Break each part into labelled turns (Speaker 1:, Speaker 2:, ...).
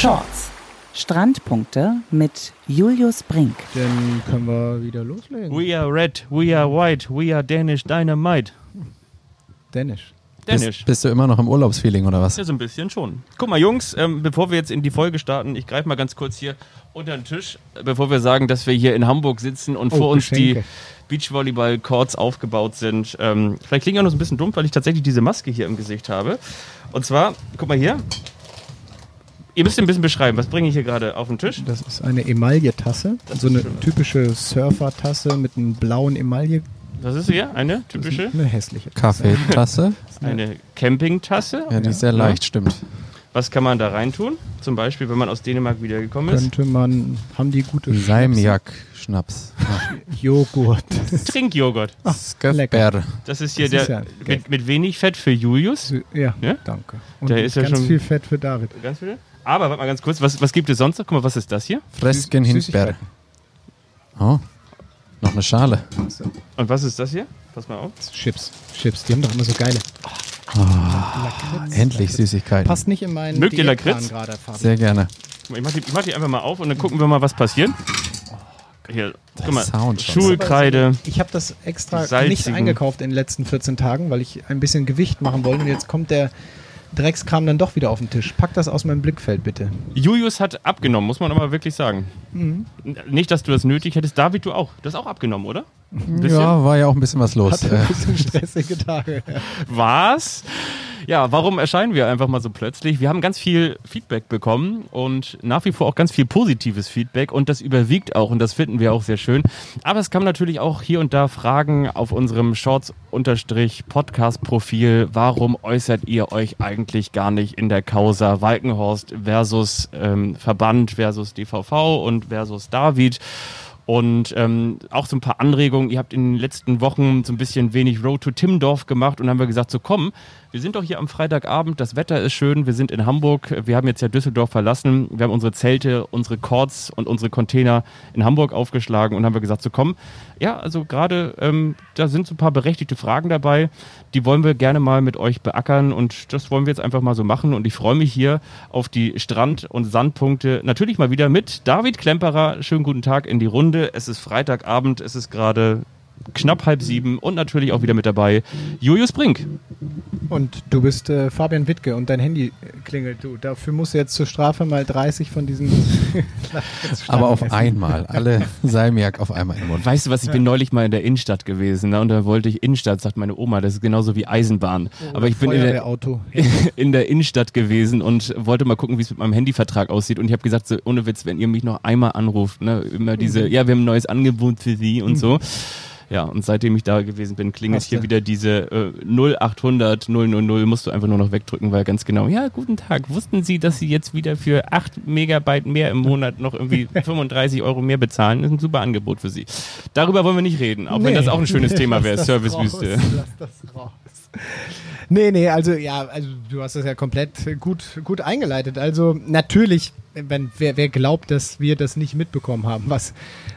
Speaker 1: Shorts. Strandpunkte mit Julius Brink.
Speaker 2: Dann können wir wieder loslegen.
Speaker 3: We are red, we are white, we are Danish Dynamite.
Speaker 2: Dänisch.
Speaker 3: Danish.
Speaker 4: Bist, bist du immer noch im Urlaubsfeeling oder was?
Speaker 3: Ja, so ein bisschen schon. Guck mal, Jungs, ähm, bevor wir jetzt in die Folge starten, ich greife mal ganz kurz hier unter den Tisch, äh, bevor wir sagen, dass wir hier in Hamburg sitzen und
Speaker 2: Oh,
Speaker 3: vor uns
Speaker 2: Geschenke.
Speaker 3: die Beachvolleyball-Courts aufgebaut sind. Ähm, vielleicht klingt ja noch so ein bisschen dumm, weil ich tatsächlich diese Maske hier im Gesicht habe. Und zwar, guck mal hier. Ihr müsst ein bisschen beschreiben, was bringe ich hier gerade auf den Tisch?
Speaker 2: Das ist eine Emaille-Tasse. So eine typische Surfer-Tasse mit einem blauen Emaille.
Speaker 3: Was ist hier? Eine typische?
Speaker 2: Eine hässliche Tasse.
Speaker 4: Kaffeetasse?
Speaker 3: Eine Campingtasse.
Speaker 4: Ja, die ist sehr leicht, stimmt.
Speaker 3: Was kann man da reintun? Zum Beispiel, wenn man aus Dänemark wiedergekommen ist.
Speaker 2: Könnte man, haben die gute
Speaker 4: Salmiak-Schnaps.
Speaker 2: Joghurt.
Speaker 3: Trinkjoghurt.
Speaker 4: Skefber.
Speaker 3: Das ist hier
Speaker 2: Das ist
Speaker 3: der
Speaker 2: ja
Speaker 3: mit, mit wenig Fett für Julius.
Speaker 2: Ja,
Speaker 3: Ja?
Speaker 2: danke. Und
Speaker 3: Der ist ja
Speaker 2: ganz
Speaker 3: schon-
Speaker 2: viel Fett für David.
Speaker 3: Ganz viel. Aber warte mal ganz kurz, was, was gibt es sonst noch? Guck mal, was ist das hier?
Speaker 4: Fresken.
Speaker 2: Süßigkeiten.
Speaker 4: Oh, noch eine Schale.
Speaker 3: Und was ist das hier? Pass mal auf.
Speaker 2: Chips. Chips, die haben doch immer so geile. Lakritz.
Speaker 4: Endlich Süßigkeiten.
Speaker 2: Passt nicht in meinen
Speaker 3: Mögt ihr Lakritz?
Speaker 2: gerade, Fabi.
Speaker 4: Sehr gerne.
Speaker 3: Guck mal, Ich mach, die, ich mach die einfach mal auf und dann gucken wir mal, was passiert. Hier, guck mal.
Speaker 4: Sound.
Speaker 3: Schulkreide.
Speaker 2: Ich habe das extra
Speaker 3: Salzigen.
Speaker 2: nicht eingekauft in den letzten 14 Tagen, weil ich ein bisschen Gewicht machen wollte. Und jetzt kommt der Dreckskram dann doch wieder auf den Tisch. Pack das aus meinem Blickfeld, bitte.
Speaker 3: Julius hat abgenommen, muss man aber wirklich sagen.
Speaker 2: Mhm.
Speaker 3: Nicht, dass du das nötig hättest. David, du auch. Du hast auch abgenommen, oder?
Speaker 4: Ja, war ja auch ein bisschen was los.
Speaker 2: Hatte ein bisschen stressige Tage.
Speaker 3: Was? Ja, warum erscheinen wir einfach mal so plötzlich? Wir haben ganz viel Feedback bekommen und nach wie vor auch ganz viel positives Feedback und das überwiegt auch und das finden wir auch sehr schön. Aber es kamen natürlich auch hier und da Fragen auf unserem Shorts-Podcast-Profil. Warum äußert ihr euch eigentlich gar nicht in der Causa Walkenhorst versus ähm, Verband versus DVV und versus David? Und ähm, auch so ein paar Anregungen. Ihr habt in den letzten Wochen so ein bisschen wenig Road to Timmendorf gemacht und haben wir gesagt, so komm, wir sind doch hier am Freitagabend, das Wetter ist schön, wir sind in Hamburg, wir haben jetzt ja Düsseldorf verlassen, wir haben unsere Zelte, unsere Cords und unsere Container in Hamburg aufgeschlagen und haben wir gesagt, so komm, ja, also gerade ähm, da sind so ein paar berechtigte Fragen dabei, die wollen wir gerne mal mit euch beackern und das wollen wir jetzt einfach mal so machen und ich freue mich hier auf die Strand- und Sandpunkte natürlich mal wieder mit David Klemperer. Schönen guten Tag in die Runde. Es ist Freitagabend, es ist gerade knapp halb sieben und natürlich auch wieder mit dabei Julius Brink.
Speaker 2: Und du bist äh, Fabian Wittke und dein Handy klingelt. Du, dafür musst du jetzt zur Strafe mal 30 von diesen.
Speaker 4: aber auf
Speaker 2: essen.
Speaker 4: einmal. Alle Salmiak auf einmal im Mund.
Speaker 3: Weißt du was, ich bin neulich mal in der Innenstadt gewesen ne? und da wollte ich Innenstadt, sagt meine Oma, das ist genauso wie Eisenbahn. Aber ich bin in der,
Speaker 2: Auto.
Speaker 3: in der Innenstadt gewesen und wollte mal gucken, wie es mit meinem Handyvertrag aussieht. Und ich habe gesagt, so, ohne Witz, wenn ihr mich noch einmal anruft, ne, immer diese, ja, wir haben ein neues Angebot für Sie und so. Ja, und seitdem ich da gewesen bin, klingelt hier wieder diese äh, 0800 000, musst du einfach nur noch wegdrücken, weil ganz genau, ja, guten Tag, wussten Sie, dass Sie jetzt wieder für 8 Megabyte mehr im Monat noch irgendwie 35 Euro mehr bezahlen? Das ist ein super Angebot für Sie. Darüber wollen wir nicht reden, auch wenn
Speaker 2: Nee.
Speaker 3: das auch ein schönes Thema wäre, Servicewüste.
Speaker 2: Lass das raus. Nee, nee, also ja, also du hast das ja komplett gut, gut eingeleitet. Also natürlich, wenn, wer, wer glaubt, dass wir das nicht mitbekommen haben, was,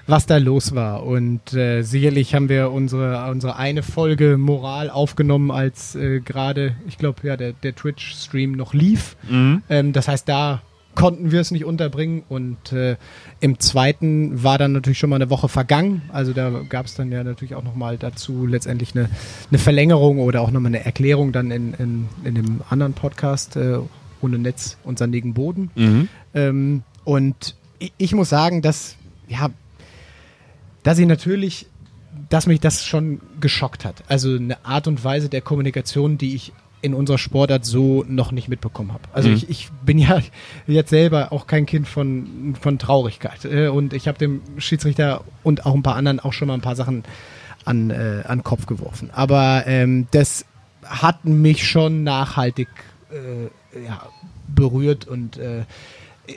Speaker 2: was da los war. Und äh, sicherlich haben wir unsere, unsere eine Folge Moral aufgenommen, als äh, gerade, ich glaube, ja, der, der Twitch-Stream noch lief.
Speaker 3: Mhm.
Speaker 2: Ähm, das heißt, da konnten wir es nicht unterbringen und äh, im zweiten war dann natürlich schon mal eine Woche vergangen. Also da gab es dann ja natürlich auch nochmal dazu letztendlich eine, eine Verlängerung oder auch nochmal eine Erklärung dann in, in, in dem anderen Podcast äh, ohne Netz und sandigen Boden.
Speaker 3: Mhm.
Speaker 2: Ähm, und ich, ich muss sagen, dass, ja, dass ich natürlich, dass mich das schon geschockt hat. Also eine Art und Weise der Kommunikation, die ich in unserer Sportart so noch nicht mitbekommen habe. Also
Speaker 3: Mhm.
Speaker 2: ich, ich bin ja jetzt selber auch kein Kind von, von Traurigkeit. Äh, und ich habe dem Schiedsrichter und auch ein paar anderen auch schon mal ein paar Sachen an, äh, an den Kopf geworfen. Aber ähm, das hat mich schon nachhaltig äh, ja, berührt und äh,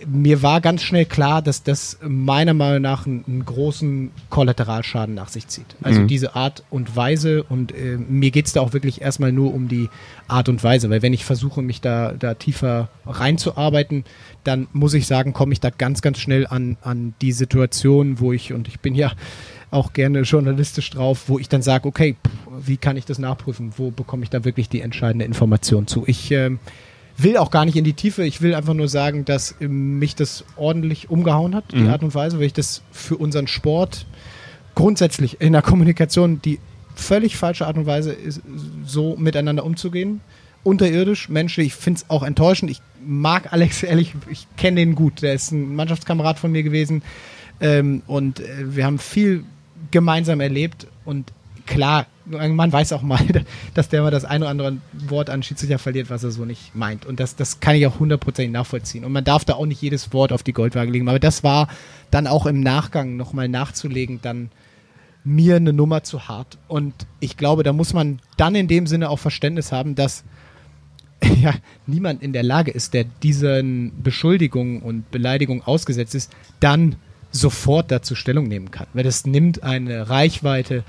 Speaker 2: mir war ganz schnell klar, dass das meiner Meinung nach einen, einen großen Kollateralschaden nach sich zieht. Also
Speaker 3: Mhm.
Speaker 2: diese Art und Weise und äh, mir geht's da auch wirklich erstmal nur um die Art und Weise, weil wenn ich versuche, mich da, da tiefer reinzuarbeiten, dann muss ich sagen, komme ich da ganz, ganz schnell an, an die Situation, wo ich, und ich bin ja auch gerne journalistisch drauf, wo ich dann sage, okay, pff, wie kann ich das nachprüfen? Wo bekomme ich da wirklich die entscheidende Information zu? Ich ähm, will auch gar nicht in die Tiefe. Ich will einfach nur sagen, dass mich das ordentlich umgehauen hat, die
Speaker 3: Mhm.
Speaker 2: Art und Weise, weil ich das für unseren Sport grundsätzlich in der Kommunikation die völlig falsche Art und Weise ist, so miteinander umzugehen. Unterirdisch, menschlich, ich finde es auch enttäuschend. Ich mag Alex ehrlich, ich kenne den gut. Der ist ein Mannschaftskamerad von mir gewesen. Ähm, und äh, wir haben viel gemeinsam erlebt. Und klar, man weiß auch mal, dass der mal das ein oder andere Wort an Schiedsrichter verliert, was er so nicht meint. Und das, das kann ich auch hundertprozentig nachvollziehen. Und man darf da auch nicht jedes Wort auf die Goldwaage legen. Aber das war dann auch im Nachgang nochmal nachzulegen, dann mir eine Nummer zu hart. Und ich glaube, da muss man dann in dem Sinne auch Verständnis haben, dass ja, niemand in der Lage ist, der diesen Beschuldigungen und Beleidigungen ausgesetzt ist, dann sofort dazu Stellung nehmen kann. Weil das nimmt eine Reichweite,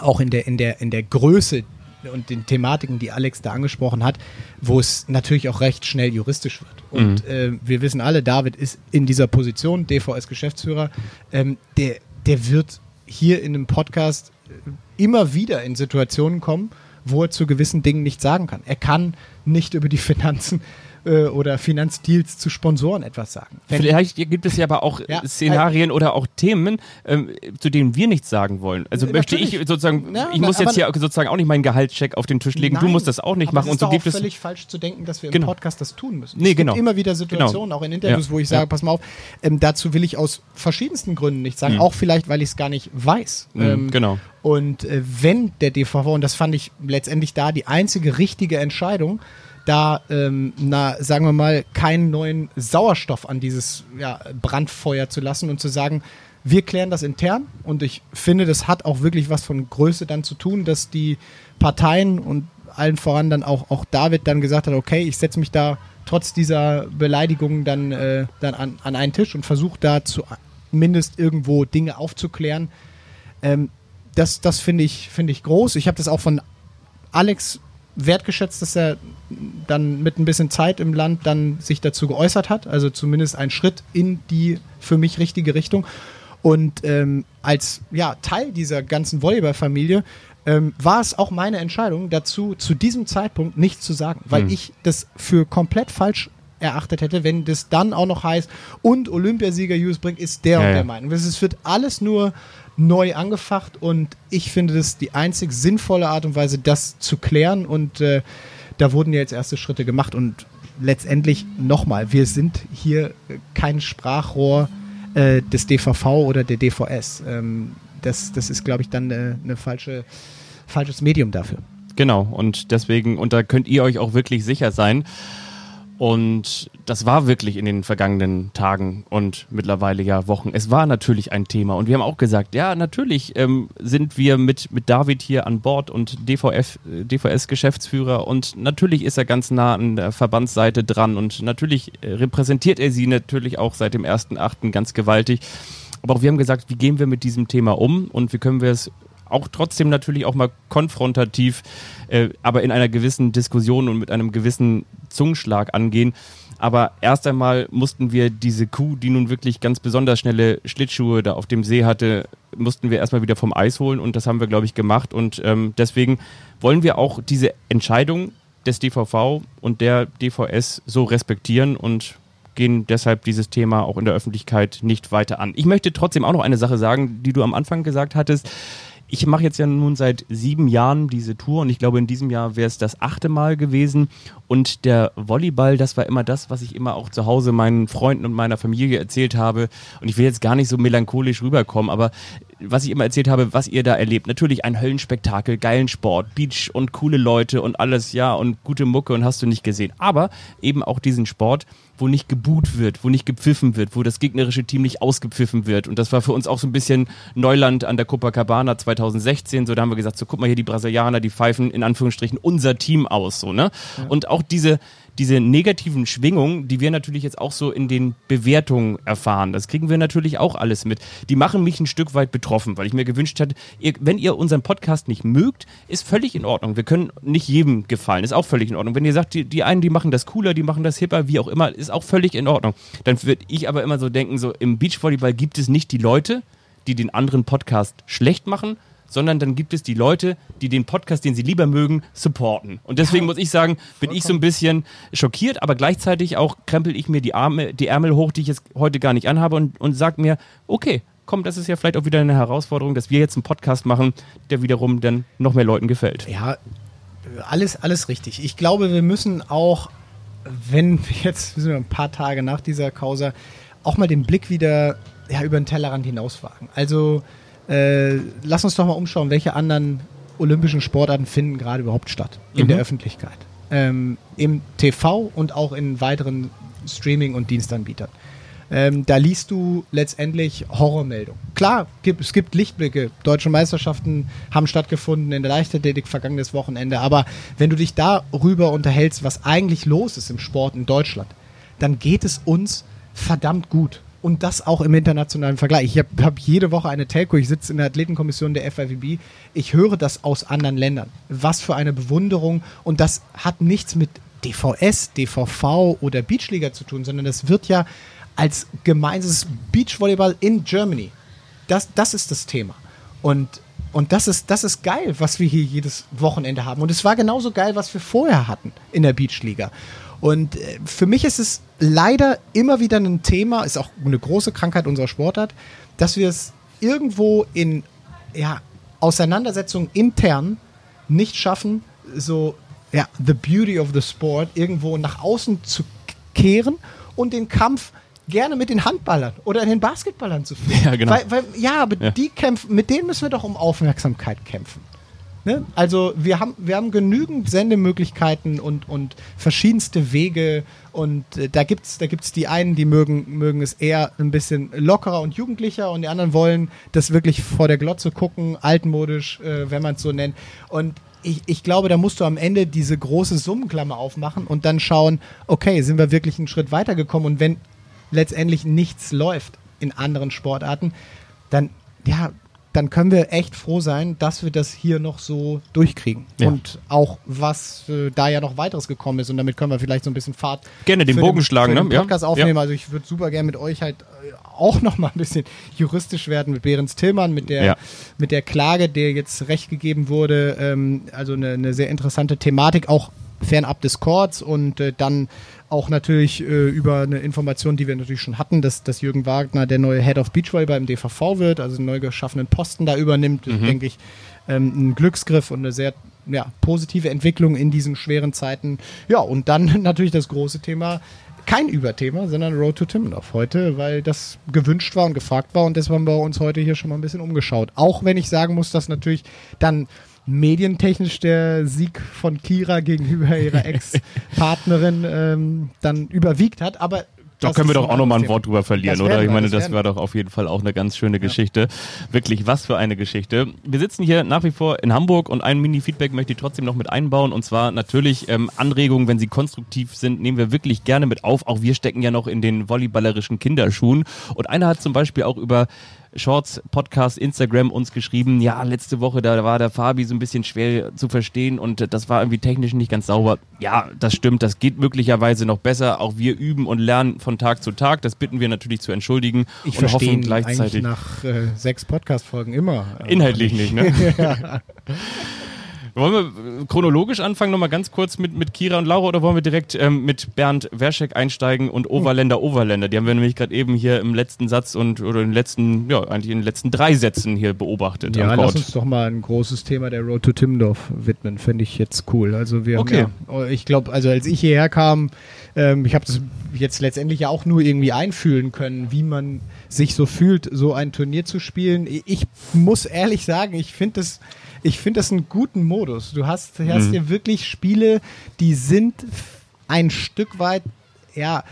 Speaker 2: auch in der, in der, in der Größe und den Thematiken, die Alex da angesprochen hat, wo es natürlich auch recht schnell juristisch wird. Und äh, wir wissen alle, David ist in dieser Position, DVS-Geschäftsführer, ähm, der, der wird hier in einem Podcast äh, immer wieder in Situationen kommen, wo er zu gewissen Dingen nichts sagen kann. Er kann nicht über die Finanzen äh, oder Finanzdeals zu Sponsoren etwas sagen. Wenn-
Speaker 3: Vielleicht gibt es ja aber auch
Speaker 2: Ja,
Speaker 3: Szenarien oder auch Themen, ähm, zu denen wir nichts sagen wollen. Also
Speaker 2: Äh,
Speaker 3: möchte ich sozusagen,
Speaker 2: Ja,
Speaker 3: ich muss jetzt hier sozusagen auch nicht meinen Gehaltscheck auf den Tisch legen. du
Speaker 2: Nein,
Speaker 3: musst das auch nicht machen.
Speaker 2: Es
Speaker 3: Und
Speaker 2: ist
Speaker 3: so
Speaker 2: doch
Speaker 3: gibt es.
Speaker 2: völlig falsch zu denken, dass wir im
Speaker 3: Genau.
Speaker 2: Podcast das tun müssen.
Speaker 3: Nee,
Speaker 2: es
Speaker 3: genau.
Speaker 2: gibt immer wieder Situationen,
Speaker 3: Genau.
Speaker 2: auch in Interviews,
Speaker 3: Ja.
Speaker 2: wo ich sage, pass mal auf, ähm, dazu will ich aus verschiedensten Gründen nichts sagen,
Speaker 3: Mhm.
Speaker 2: auch vielleicht, weil ich es gar nicht weiß.
Speaker 3: Mhm,
Speaker 2: Ähm,
Speaker 3: genau.
Speaker 2: Und äh, wenn der DVV, und das fand ich letztendlich da die einzige richtige Entscheidung, da, ähm, na, sagen wir mal, keinen neuen Sauerstoff an dieses ja, Brandfeuer zu lassen und zu sagen, wir klären das intern. Und ich finde, das hat auch wirklich was von Größe dann zu tun, dass die Parteien und allen voran dann auch, auch David dann gesagt hat, okay, ich setze mich da trotz dieser Beleidigungen dann, äh, dann an, an einen Tisch und versuche da zumindest irgendwo Dinge aufzuklären. Ähm, das das finde ich, finde ich groß. Ich habe das auch von Alex wertgeschätzt, dass er dann mit ein bisschen Zeit im Land dann sich dazu geäußert hat. Also zumindest ein Schritt in die für mich richtige Richtung. Und ähm, als ja, Teil dieser ganzen Volleyball-Familie ähm, war es auch meine Entscheidung, dazu zu diesem Zeitpunkt nichts zu sagen, weil
Speaker 3: Hm.
Speaker 2: ich das für komplett falsch erachtet hätte, wenn das dann auch noch heißt, und Olympiasieger Julius Brink ist der
Speaker 3: Ja,
Speaker 2: und
Speaker 3: ja.
Speaker 2: der Meinung. Das ist, wird alles nur neu angefacht und ich finde das die einzig sinnvolle Art und Weise, das zu klären und äh, da wurden ja jetzt erste Schritte gemacht und letztendlich nochmal, wir sind hier äh, kein Sprachrohr äh, des DVV oder der DVS. Ähm, das, das ist, glaube ich, dann eine, eine falsche, falsches Medium dafür.
Speaker 3: Genau, und deswegen, und da könnt ihr euch auch wirklich sicher sein. Und das war wirklich in den vergangenen Tagen und mittlerweile ja Wochen. Es war natürlich ein Thema. Und wir haben auch gesagt, ja, natürlich ähm, sind wir mit, mit David hier an Bord und DVF, äh, DVS-Geschäftsführer. Und natürlich ist er ganz nah an der Verbandsseite dran. Und natürlich äh, repräsentiert er sie natürlich auch seit dem 1.8. ganz gewaltig. Aber auch wir haben gesagt, wie gehen wir mit diesem Thema um und wie können wir es auch trotzdem natürlich auch mal konfrontativ, äh, aber in einer gewissen Diskussion und mit einem gewissen Zungenschlag angehen. Aber erst einmal mussten wir diese Kuh, die nun wirklich ganz besonders schnelle Schlittschuhe da auf dem See hatte, mussten wir erstmal wieder vom Eis holen und das haben wir, glaube ich, gemacht. Und ähm, deswegen wollen wir auch diese Entscheidung des DVV und der DVS so respektieren und gehen deshalb dieses Thema auch in der Öffentlichkeit nicht weiter an. Ich möchte trotzdem auch noch eine Sache sagen, die du am Anfang gesagt hattest. Ich mache jetzt ja nun seit sieben Jahren diese Tour und ich glaube, in diesem Jahr wäre es das achte Mal gewesen. Und der Volleyball, das war immer das, was ich immer auch zu Hause meinen Freunden und meiner Familie erzählt habe. Und ich will jetzt gar nicht so melancholisch rüberkommen, aber was ich immer erzählt habe, was ihr da erlebt. Natürlich ein Höllenspektakel, geilen Sport, Beach und coole Leute und alles, ja, und gute Mucke und hast du nicht gesehen. Aber eben auch diesen Sport, wo nicht gebuht wird, wo nicht gepfiffen wird, wo das gegnerische Team nicht ausgepfiffen wird. Und das war für uns auch so ein bisschen Neuland an der Copacabana 2016. So, da haben wir gesagt, so guck mal hier, die Brasilianer, die pfeifen in Anführungsstrichen unser Team aus, so, ne? Und auch diese, diese negativen Schwingungen, die wir natürlich jetzt auch so in den Bewertungen erfahren, das kriegen wir natürlich auch alles mit. Die machen mich ein Stück weit betroffen, weil ich mir gewünscht hätte, ihr, wenn ihr unseren Podcast nicht mögt, ist völlig in Ordnung. Wir können nicht jedem gefallen, ist auch völlig in Ordnung. Wenn ihr sagt, die, die einen, die machen das cooler, die machen das hipper, wie auch immer, ist auch völlig in Ordnung. Dann würde ich aber immer so denken, so im Beachvolleyball gibt es nicht die Leute, die den anderen Podcast schlecht machen, sondern dann gibt es die Leute, die den Podcast, den sie lieber mögen, supporten. Und deswegen muss ich sagen, bin ich so ein bisschen schockiert, aber gleichzeitig auch krempel ich mir die Arme, die Ärmel hoch, die ich jetzt heute gar nicht anhabe und, und sag mir, okay, komm, das ist ja vielleicht auch wieder eine Herausforderung, dass wir jetzt einen Podcast machen, der wiederum dann noch mehr Leuten gefällt.
Speaker 2: Ja, alles, alles richtig. Ich glaube, wir müssen auch, wenn wir jetzt wir sind ein paar Tage nach dieser Causa, auch mal den Blick wieder ja, über den Tellerrand hinauswagen. Also äh, lass uns doch mal umschauen, welche anderen olympischen Sportarten finden gerade überhaupt statt in
Speaker 3: Mhm.
Speaker 2: der Öffentlichkeit. Ähm, Im TV und auch in weiteren Streaming- und Dienstanbietern. Ähm, da liest du letztendlich Horrormeldungen. Klar, gibt, es gibt Lichtblicke. Deutsche Meisterschaften haben stattgefunden in der Leichtathletik vergangenes Wochenende. Aber wenn du dich darüber unterhältst, was eigentlich los ist im Sport in Deutschland, dann geht es uns verdammt gut. Und das auch im internationalen Vergleich. Ich habe hab jede Woche eine Telco, ich sitze in der Athletenkommission der FIVB. Ich höre das aus anderen Ländern. Was für eine Bewunderung. Und das hat nichts mit DVS, DVV oder Beachliga zu tun, sondern das wird ja als gemeinsames Beachvolleyball in Germany. Das, das ist das Thema. Und, und das, ist, das ist geil, was wir hier jedes Wochenende haben. Und es war genauso geil, was wir vorher hatten in der Beachliga. Und äh, für mich ist es leider immer wieder ein Thema, ist auch eine große Krankheit unserer Sportart, dass wir es irgendwo in ja, Auseinandersetzungen intern nicht schaffen, so ja, the beauty of the sport irgendwo nach außen zu kehren und den Kampf gerne mit den Handballern oder den Basketballern zu führen.
Speaker 3: Ja, genau.
Speaker 2: Weil, weil, ja, aber
Speaker 3: Ja.
Speaker 2: die kämpfen, mit denen müssen wir doch um Aufmerksamkeit kämpfen. Ne? Also wir haben, wir haben genügend Sendemöglichkeiten und, und verschiedenste Wege und äh, da gibt's da gibt's die einen, die mögen, mögen es eher ein bisschen lockerer und jugendlicher und die anderen wollen das wirklich vor der Glotze gucken, altmodisch, äh, wenn man es so nennt. Und ich, ich glaube, da musst du am Ende diese große Summenklammer aufmachen und dann schauen, okay, sind wir wirklich einen Schritt weitergekommen und wenn letztendlich nichts läuft in anderen Sportarten, dann ja, dann können wir echt froh sein, dass wir das hier noch so durchkriegen.
Speaker 3: Ja.
Speaker 2: Und auch was äh, da ja noch weiteres gekommen ist und damit können wir vielleicht so ein bisschen Fahrt
Speaker 3: Gerne den Bogen schlagen, ne?
Speaker 2: den
Speaker 3: Ja.
Speaker 2: Podcast aufnehmen. Also ich würde super gerne mit euch halt äh, auch noch mal ein bisschen juristisch werden mit Behrens Tillmann, mit der
Speaker 3: Ja.
Speaker 2: mit der Klage, der jetzt recht gegeben wurde. Ähm, also eine, eine sehr interessante Thematik, auch fernab des Courts und äh, dann auch natürlich äh, über eine Information, die wir natürlich schon hatten, dass, dass Jürgen Wagner der neue Head of Beachvolleyball beim DVV wird, also einen neu geschaffenen Posten da übernimmt,
Speaker 3: Mhm.
Speaker 2: denke ich, ähm, ein Glücksgriff und eine sehr ja, positive Entwicklung in diesen schweren Zeiten. Ja, und dann natürlich das große Thema, kein Überthema, sondern Road to Timmendorf heute, weil das gewünscht war und gefragt war und deshalb haben wir uns heute hier schon mal ein bisschen umgeschaut. Auch wenn ich sagen muss, dass natürlich dann medientechnisch der Sieg von Kira gegenüber ihrer Ex-Partnerin ähm, dann überwiegt hat, aber
Speaker 3: Da können wir doch auch noch mal ein Wort drüber verlieren, oder? Ich meine,
Speaker 2: das
Speaker 3: wäre doch auf jeden Fall auch eine ganz schöne Geschichte. Wirklich, was für eine Geschichte. Wir sitzen hier nach wie vor in Hamburg und ein Mini-Feedback möchte ich trotzdem noch mit einbauen. Und zwar natürlich ähm, Anregungen, wenn sie konstruktiv sind, nehmen wir wirklich gerne mit auf. Auch wir stecken ja noch in den volleyballerischen Kinderschuhen. Und einer hat zum Beispiel auch über Shorts, Podcast, Instagram uns geschrieben, ja, letzte Woche, da war der Fabi so ein bisschen schwer zu verstehen und das war irgendwie technisch nicht ganz sauber. Ja, das stimmt, das geht möglicherweise noch besser. Auch wir üben und lernen von Tag zu Tag. Das bitten wir natürlich zu entschuldigen
Speaker 2: Ich
Speaker 3: und
Speaker 2: verstehe
Speaker 3: hoffen gleichzeitig.
Speaker 2: nach äh, sechs Podcast-Folgen immer.
Speaker 3: Inhaltlich nicht, ne? Wollen wir äh, chronologisch anfangen, nochmal ganz kurz mit, mit Kira und Laura oder wollen wir direkt ähm, mit Bernd Werschek einsteigen und Overländer Overländer? Die haben wir nämlich gerade eben hier im letzten Satz und oder in den letzten, ja, eigentlich in den letzten drei Sätzen hier beobachtet.
Speaker 2: Ja, lass uns doch mal ein großes Thema der Road to Timmendorf widmen. Fände ich jetzt cool. Also wir
Speaker 3: Okay.
Speaker 2: haben ja, ich glaube, also als ich hierher kam, ähm, ich habe das jetzt letztendlich ja auch nur irgendwie einfühlen können, wie man sich so fühlt, so ein Turnier zu spielen. Ich- muss ehrlich sagen, ich finde das, ich finde das einen guten Modus. Du hast, hast
Speaker 3: Mhm.
Speaker 2: hier wirklich Spiele, die sind ein Stück weit, ja,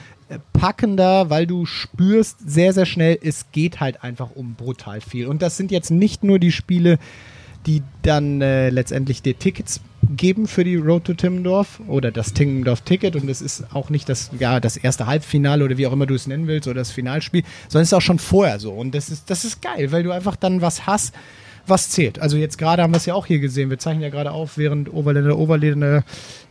Speaker 2: packender, weil du spürst sehr, sehr schnell, es geht halt einfach um brutal viel. Und das sind jetzt nicht nur die Spiele, die dann äh, letztendlich dir Tickets geben für die Road to Timmendorf oder das Timmendorf-Ticket und es ist auch nicht das, ja, das erste Halbfinale oder wie auch immer du es nennen willst oder das Finalspiel, sondern es ist auch schon vorher so und das ist, das ist geil, weil du einfach dann was hast, was zählt. Also jetzt gerade haben wir es ja auch hier gesehen. Wir zeichnen ja gerade auf, während Oberländer Oberländer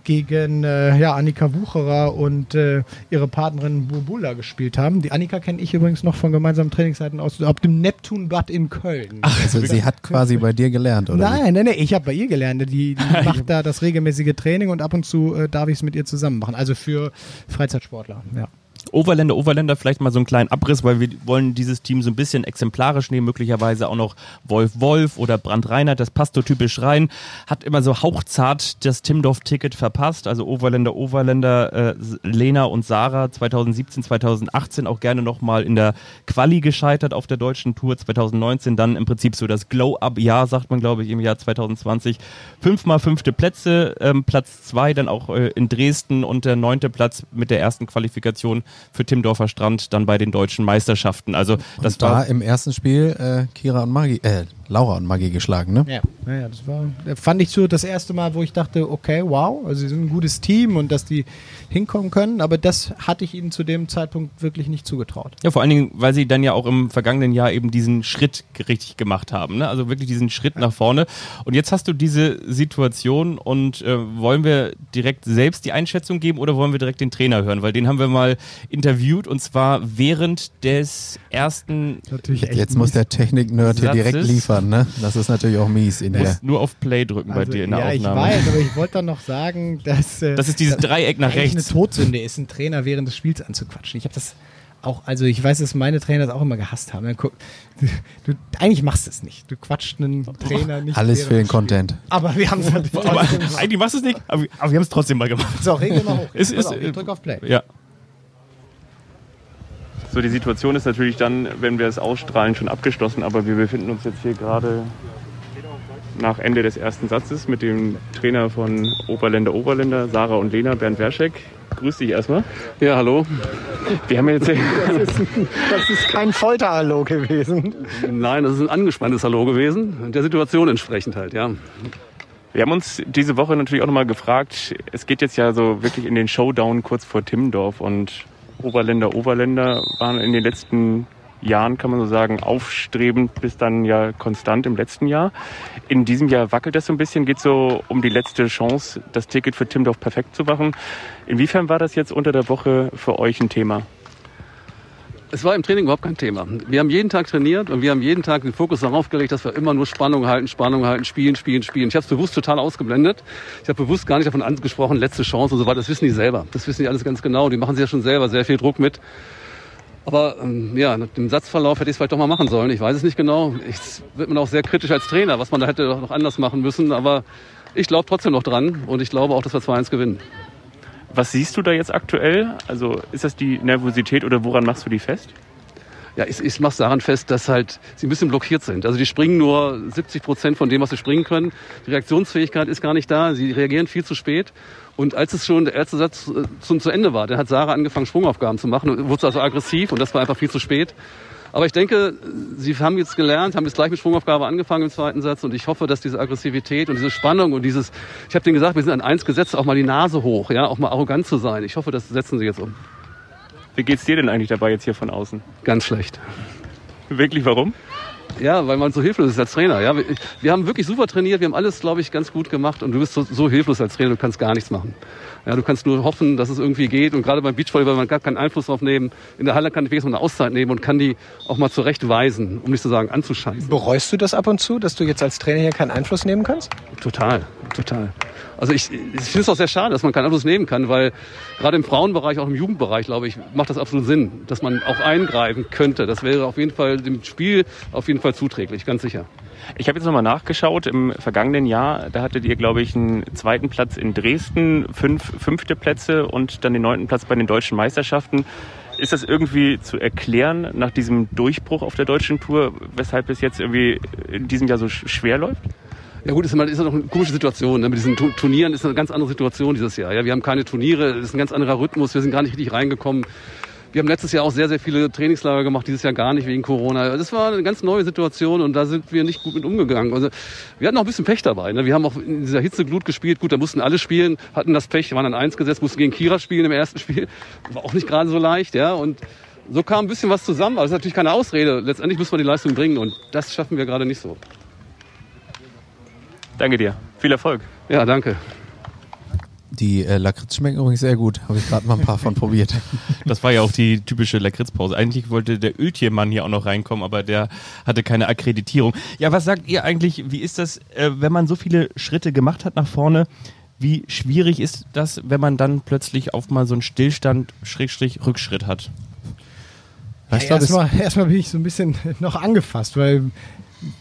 Speaker 2: gegen äh, ja, Annika Wucherer und äh, ihre Partnerin Bubula gespielt haben. Die Annika kenne ich übrigens noch von gemeinsamen Trainingszeiten aus auf dem Neptunbad in Köln.
Speaker 4: Ach, also sie hat quasi bei dir gelernt, oder?
Speaker 2: Nein, nein, nein, ich habe bei ihr gelernt. Die, die macht da das regelmäßige Training und ab und zu äh, darf ich es mit ihr zusammen machen. Also für Freizeitsportler, ja.
Speaker 3: Overländer, Overländer, vielleicht mal so einen kleinen Abriss, weil wir wollen dieses Team so ein bisschen exemplarisch nehmen, möglicherweise auch noch Wolf Wolf oder Brand Reinhardt, das passt so typisch rein, hat immer so hauchzart das Timdorf-Ticket verpasst, also Overländer, Overländer, äh, Lena und Sarah 2017, 2018 auch gerne nochmal in der Quali gescheitert auf der deutschen Tour, 2019 dann im Prinzip so das Glow-Up-Jahr, sagt man glaube ich im Jahr 2020, fünfmal fünfte Plätze, ähm, Platz zwei dann auch äh, in Dresden und der neunte Platz mit der ersten Qualifikation für Timdorfer Strand dann bei den deutschen Meisterschaften. Also das
Speaker 4: und da
Speaker 3: war
Speaker 4: im ersten Spiel äh, Kira und Maggie, äh, Laura und Maggie geschlagen, ne?
Speaker 2: Ja, ja, das war, fand ich so das erste Mal, wo ich dachte, okay, wow, also sie sind ein gutes Team und dass die hinkommen können, aber das hatte ich ihnen zu dem Zeitpunkt wirklich nicht zugetraut.
Speaker 3: Ja, vor allen Dingen, weil sie dann ja auch im vergangenen Jahr eben diesen Schritt richtig gemacht haben, ne? also wirklich diesen Schritt nach vorne. Und jetzt hast du diese Situation und äh, wollen wir direkt selbst die Einschätzung geben oder wollen wir direkt den Trainer hören? Weil den haben wir mal interviewt und zwar während des ersten.
Speaker 2: Natürlich
Speaker 4: Jetzt muss der Technik-Nerd hier direkt
Speaker 3: Satzes.
Speaker 4: Liefern, ne? Das ist natürlich auch mies in der.
Speaker 3: Nur auf Play drücken bei
Speaker 2: Also,
Speaker 3: dir in der
Speaker 2: ja,
Speaker 3: Aufnahme.
Speaker 2: ich weiß, aber ich wollte dann noch sagen, dass äh,
Speaker 3: Das ist dieses Dreieck nach rechts.
Speaker 2: eine Todsünde ist, einen Trainer während des Spiels anzuquatschen. Ich habe das auch, also ich weiß, dass meine Trainer das auch immer gehasst haben. Dann guck, du, du, eigentlich machst du es nicht. Du quatscht einen Trainer nicht.
Speaker 4: Alles für den. Content.
Speaker 2: Aber wir haben es
Speaker 3: eigentlich machst du es nicht, aber, aber wir haben es trotzdem mal gemacht.
Speaker 2: So, regel mal hoch. Pass
Speaker 3: ist,
Speaker 2: auf, ich drück auf Play.
Speaker 3: Ja. So, die Situation ist natürlich dann, wenn wir es ausstrahlen, schon abgeschlossen, aber wir befinden uns jetzt hier gerade nach Ende des ersten Satzes mit dem Trainer von Oberländer Oberländer, Sarah und Lena, Bernd Werschek. Grüß dich erstmal.
Speaker 5: Ja, hallo.
Speaker 3: Wir haben jetzt
Speaker 5: Das ist kein Folterhallo gewesen. Nein, das ist ein angespanntes Hallo gewesen. Der Situation entsprechend halt, ja.
Speaker 3: Wir haben uns diese Woche natürlich auch nochmal gefragt, es geht jetzt ja so wirklich in den Showdown kurz vor Timmendorf und Oberländer, Oberländer waren in den letzten Jahren, kann man so sagen, aufstrebend bis dann ja konstant im letzten Jahr. In diesem Jahr wackelt das so ein bisschen, geht so um die letzte Chance, das Ticket für Timmendorf perfekt zu machen. Inwiefern war das jetzt unter der Woche für euch ein Thema?
Speaker 5: Es war im Training überhaupt kein Thema. Wir haben jeden Tag trainiert und wir haben jeden Tag den Fokus darauf gelegt, dass wir immer nur Spannung halten, Spannung halten, spielen, spielen, spielen. Ich habe es bewusst total ausgeblendet. Ich habe bewusst gar nicht davon angesprochen, letzte Chance und so weiter. Das wissen die selber. Das wissen die alles ganz genau. Die machen sich ja schon selber sehr viel Druck mit. Aber ähm, ja, nach dem Satzverlauf hätte ich es vielleicht doch mal machen sollen. Ich weiß es nicht genau. Ich wird man auch sehr kritisch als Trainer, was man da hätte noch anders machen müssen. Aber ich glaube trotzdem noch dran und ich glaube auch, dass wir 2-1 gewinnen.
Speaker 3: Was siehst du da jetzt aktuell? Also ist das die Nervosität oder woran machst du die fest?
Speaker 5: Ja, ich, ich mache daran fest, dass halt sie ein bisschen blockiert sind. Also die springen nur 70 Prozent von dem, was sie springen können. Die Reaktionsfähigkeit ist gar nicht da. Sie reagieren viel zu spät. Und als es schon der erste Satz äh, zum, zu Ende war, dann hat Sarah angefangen, Sprungaufgaben zu machen und wurde also aggressiv und das war einfach viel zu spät. Aber ich denke, sie haben jetzt gelernt, haben jetzt gleich mit Sprungaufgabe angefangen im zweiten Satz und ich hoffe, dass diese Aggressivität und diese Spannung und dieses, ich habe denen gesagt, wir sind an eins gesetzt, auch mal die Nase hoch, ja, auch mal arrogant zu sein. Ich hoffe, das setzen sie jetzt um.
Speaker 3: Wie geht's dir denn eigentlich dabei jetzt hier von außen?
Speaker 5: Ganz schlecht.
Speaker 3: Wirklich warum?
Speaker 5: Ja, weil man so hilflos ist als Trainer. Ja, wir, wir haben wirklich super trainiert, wir haben alles, glaube ich, ganz gut gemacht und du bist so, so hilflos als Trainer, du kannst gar nichts machen. Ja, du kannst nur hoffen, dass es irgendwie geht und gerade beim Beachvolleyball man gar keinen Einfluss drauf nehmen. In der Halle kann ich wenigstens mal eine Auszeit nehmen und kann die auch mal zurechtweisen, um nicht zu sagen anzuscheißen.
Speaker 6: Bereust du das ab und zu, dass du jetzt als Trainer hier keinen Einfluss nehmen kannst?
Speaker 5: Total, total. Also ich, ich finde es auch sehr schade, dass man keinen Einfluss nehmen kann, weil gerade im Frauenbereich, auch im Jugendbereich, glaube ich, macht das absolut Sinn, dass man auch eingreifen könnte. Das wäre auf jeden Fall dem Spiel auf jeden Fall zuträglich, ganz sicher.
Speaker 3: Ich habe jetzt nochmal nachgeschaut. Im vergangenen Jahr, da hattet ihr, glaube ich, einen zweiten Platz in Dresden, fünf fünfte Plätze und dann den neunten Platz bei den deutschen Meisterschaften. Ist das irgendwie zu erklären nach diesem Durchbruch auf der deutschen Tour, weshalb es jetzt irgendwie in diesem Jahr so sch- schwer läuft?
Speaker 5: Ja gut, ist ist ja eine komische Situation. Ne? Mit diesen Tu- Turnieren ist eine ganz andere Situation dieses Jahr. Ja, wir haben keine Turniere, es ist ein ganz anderer Rhythmus. Wir sind gar nicht richtig reingekommen. Wir haben letztes Jahr auch sehr, sehr viele Trainingslager gemacht, dieses Jahr gar nicht wegen Corona. Das war eine ganz neue Situation und da sind wir nicht gut mit umgegangen. Also wir hatten auch ein bisschen Pech dabei. Ne? Wir haben auch in dieser Hitzeglut gespielt. Gut, da mussten alle spielen, hatten das Pech, waren an eins gesetzt, mussten gegen Kira spielen im ersten Spiel. War auch nicht gerade so leicht, ja. Und so kam ein bisschen was zusammen, aber das ist natürlich keine Ausrede. Letztendlich müssen wir die Leistung bringen und das schaffen wir gerade nicht so.
Speaker 3: Danke dir. Viel Erfolg.
Speaker 5: Ja, danke.
Speaker 4: Die äh, Lakritz schmecken übrigens sehr gut. Habe ich gerade mal ein paar von probiert.
Speaker 3: Das war ja auch die typische Lakritzpause. Eigentlich wollte der Öltiermann hier auch noch reinkommen, aber der hatte keine Akkreditierung. Ja, was sagt ihr eigentlich, wie ist das, äh, wenn man so viele Schritte gemacht hat nach vorne? Wie schwierig ist das, wenn man dann plötzlich auf mal so einen Stillstand, Schrägstrich, Rückschritt hat?
Speaker 2: Ja, erstmal, erstmal bin ich so ein bisschen noch angefasst, weil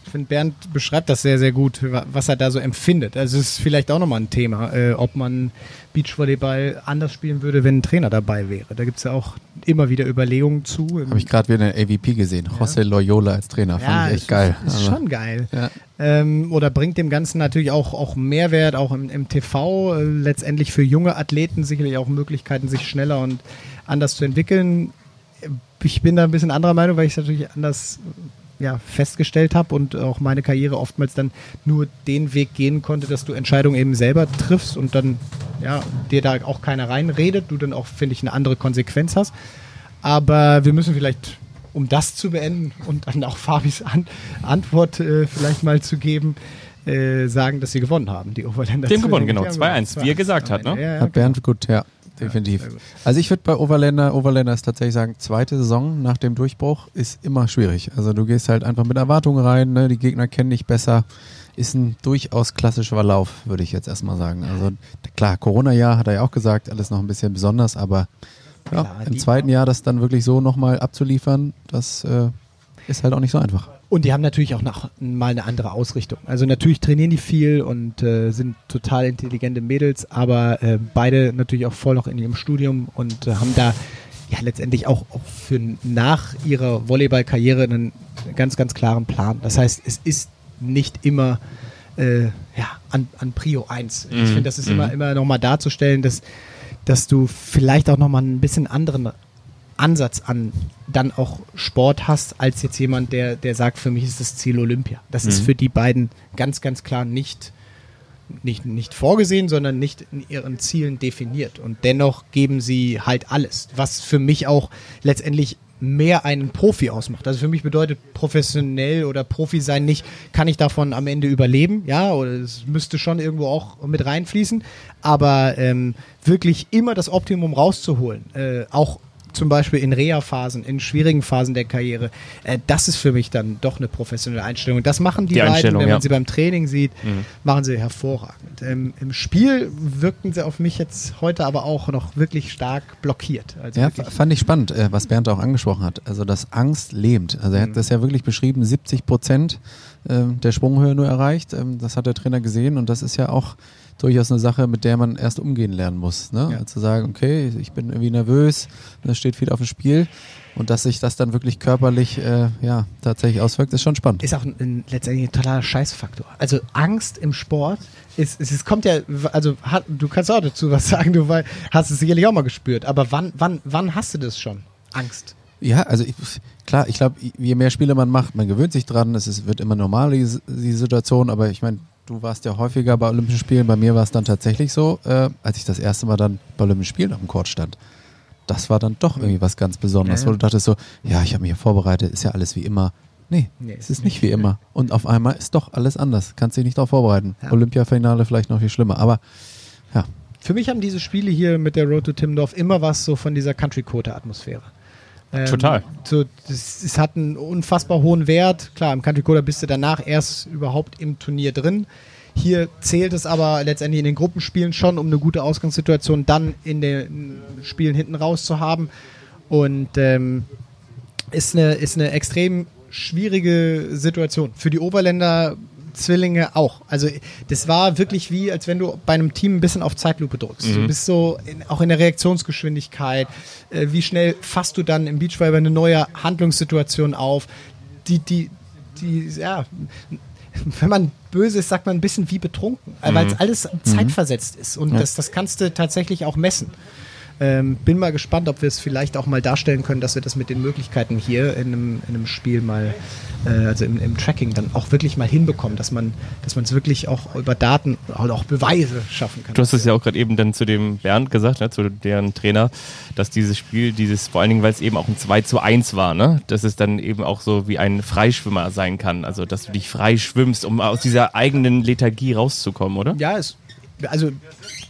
Speaker 2: ich finde, Bernd beschreibt das sehr, sehr gut, wa- was er da so empfindet. Also es ist vielleicht auch nochmal ein Thema, äh, ob man Beachvolleyball anders spielen würde, wenn ein Trainer dabei wäre. Da gibt es ja auch immer wieder Überlegungen zu.
Speaker 4: Habe ich gerade wieder in der AVP gesehen. José Loyola als Trainer. Fand ich echt
Speaker 2: ist,
Speaker 4: geil.
Speaker 2: Ist
Speaker 4: Also,
Speaker 2: schon geil.
Speaker 4: Ja.
Speaker 2: Ähm, oder bringt dem Ganzen natürlich auch, auch Mehrwert, auch im, im TV, äh, letztendlich für junge Athleten sicherlich auch Möglichkeiten, sich schneller und anders zu entwickeln. Ich bin da ein bisschen anderer Meinung, weil ich es natürlich anders ja, festgestellt habe und auch meine Karriere oftmals dann nur den Weg gehen konnte, dass du Entscheidungen eben selber triffst und dann ja, dir da auch keiner reinredet, du dann auch, finde ich, eine andere Konsequenz hast. Aber wir müssen vielleicht, um das zu beenden und dann auch Fabis An Antwort äh, vielleicht mal zu geben, äh, sagen, dass sie gewonnen haben, die Oberländer.
Speaker 3: Die haben gewonnen, genau.
Speaker 2: Die haben
Speaker 3: 2-1,
Speaker 2: gewonnen.
Speaker 3: wie er gesagt hat, ne?
Speaker 2: Ja, ja,
Speaker 4: Hat Bernd gut, ja, definitiv.
Speaker 2: gut.
Speaker 4: also ich würde bei Overländer, Overländer ist tatsächlich sagen, zweite Saison nach dem Durchbruch ist immer schwierig. Also du gehst halt einfach mit Erwartungen rein, ne? die Gegner kennen dich besser. Ist ein durchaus klassischer Verlauf, würde ich jetzt erstmal sagen. Also klar, Corona-Jahr hat er ja auch gesagt, alles noch ein bisschen besonders, aber ja,
Speaker 2: Klar,
Speaker 4: im zweiten Jahr das dann wirklich so nochmal abzuliefern, das äh, ist halt auch nicht so einfach.
Speaker 2: Und die haben natürlich auch noch mal eine andere Ausrichtung. Also natürlich trainieren die viel und äh, sind total intelligente Mädels, aber äh, beide natürlich auch voll noch in ihrem Studium und äh, haben da ja letztendlich auch, auch für nach ihrer Volleyballkarriere einen ganz, ganz klaren Plan. Das heißt, es ist nicht immer äh, ja, an, an Prio 1. Ich
Speaker 3: Mhm.
Speaker 2: finde, das ist immer,
Speaker 3: Mhm.
Speaker 2: immer nochmal darzustellen, dass, dass du vielleicht auch nochmal ein bisschen anderen Ansatz an dann auch Sport hast, als jetzt jemand, der, der sagt, für mich ist das Ziel Olympia. Das ist
Speaker 3: Mhm.
Speaker 2: für die beiden ganz, ganz klar nicht, nicht, nicht vorgesehen, sondern nicht in ihren Zielen definiert. Und dennoch geben sie halt alles, was für mich auch letztendlich mehr einen Profi ausmacht. Also für mich bedeutet professionell oder Profi sein nicht, kann ich davon am Ende überleben, ja, oder es müsste schon irgendwo auch mit reinfließen, aber ähm, wirklich immer das Optimum rauszuholen, äh, auch zum Beispiel in Reha-Phasen, in schwierigen Phasen der Karriere, äh, das ist für mich dann doch eine professionelle Einstellung. Und das machen die,
Speaker 3: Die
Speaker 2: beiden, wenn man
Speaker 3: ja.
Speaker 2: sie beim Training sieht,
Speaker 3: Mhm.
Speaker 2: machen sie hervorragend. Ähm, Im Spiel wirkten sie auf mich jetzt heute aber auch noch wirklich stark blockiert. Also
Speaker 4: Ja, fand ich spannend, äh, was Bernd auch angesprochen hat. Also, dass Angst lähmt. Also, er hat das ja wirklich beschrieben, 70 Prozent der Sprunghöhe nur erreicht. Ähm, das hat der Trainer gesehen und das ist ja auch durchaus eine Sache, mit der man erst umgehen lernen muss. Ne?
Speaker 2: Ja.
Speaker 4: Also zu sagen, okay, ich bin irgendwie nervös, da steht viel auf dem Spiel und dass sich das dann wirklich körperlich äh, ja, tatsächlich auswirkt, ist schon spannend.
Speaker 2: ist auch ein, ein, letztendlich ein totaler Scheißfaktor. Also Angst im Sport ist, es, kommt ja, also hat, du kannst auch dazu was sagen, du hast es sicherlich auch mal gespürt, aber wann, wann, wann hast du das schon? Angst.
Speaker 4: Ja, also ich, klar, ich glaube, je mehr Spiele man macht, man gewöhnt sich dran, es ist, wird immer normaler, die, die Situation, aber ich meine, du warst ja häufiger bei Olympischen Spielen, bei mir war es dann tatsächlich so, äh, als ich das erste Mal dann bei Olympischen Spielen auf dem Court stand. Das war dann doch irgendwie was ganz Besonderes,
Speaker 2: Ja, ja.
Speaker 4: wo du dachtest so, ja, ich habe mich ja vorbereitet, ist ja alles wie immer. Nee,
Speaker 2: Nee,
Speaker 4: es ist nicht wie immer. Und auf einmal ist doch alles anders. Kannst dich nicht darauf vorbereiten.
Speaker 2: Ja.
Speaker 4: Olympiafinale vielleicht noch viel schlimmer, aber ja,
Speaker 2: Für mich haben diese Spiele hier mit der Road to Timmendorf immer was so von dieser Country-Quota-Atmosphäre. Ähm,
Speaker 3: Total.
Speaker 2: So, das, es hat einen unfassbar hohen Wert. Klar, im Country Quota bist du danach erst überhaupt im Turnier drin. Hier zählt es aber letztendlich in den Gruppenspielen schon, um eine gute Ausgangssituation dann in den Spielen hinten raus zu haben. Und ähm, ist, eine, ist eine extrem schwierige Situation. Für die Oberländer Zwillinge auch. Also das war wirklich wie, als wenn du bei einem Team ein bisschen auf Zeitlupe drückst. Du bist so in, auch in der Reaktionsgeschwindigkeit. Äh, wie schnell fasst du dann im Beachvolleyball eine neue Handlungssituation auf? Die, die, die, ja, wenn man böse ist, sagt man ein bisschen wie betrunken, äh, weil es alles zeitversetzt ist und das, das kannst du tatsächlich auch messen. Ähm, bin mal gespannt, ob wir es vielleicht auch mal darstellen können, dass wir das mit den Möglichkeiten hier in einem, in einem Spiel mal, äh, also im, im Tracking dann auch wirklich mal hinbekommen, dass man dass man es wirklich auch über Daten oder auch Beweise schaffen kann.
Speaker 3: Du hast es ja auch gerade eben dann zu dem Bernd gesagt, ne, zu deren Trainer, dass dieses Spiel, dieses, vor allen Dingen, weil es eben auch ein 2 zu 1 war, ne, dass es dann eben auch so wie ein Freischwimmer sein kann. Also, dass du dich frei schwimmst, um aus dieser eigenen Lethargie rauszukommen, oder?
Speaker 2: Ja, es, also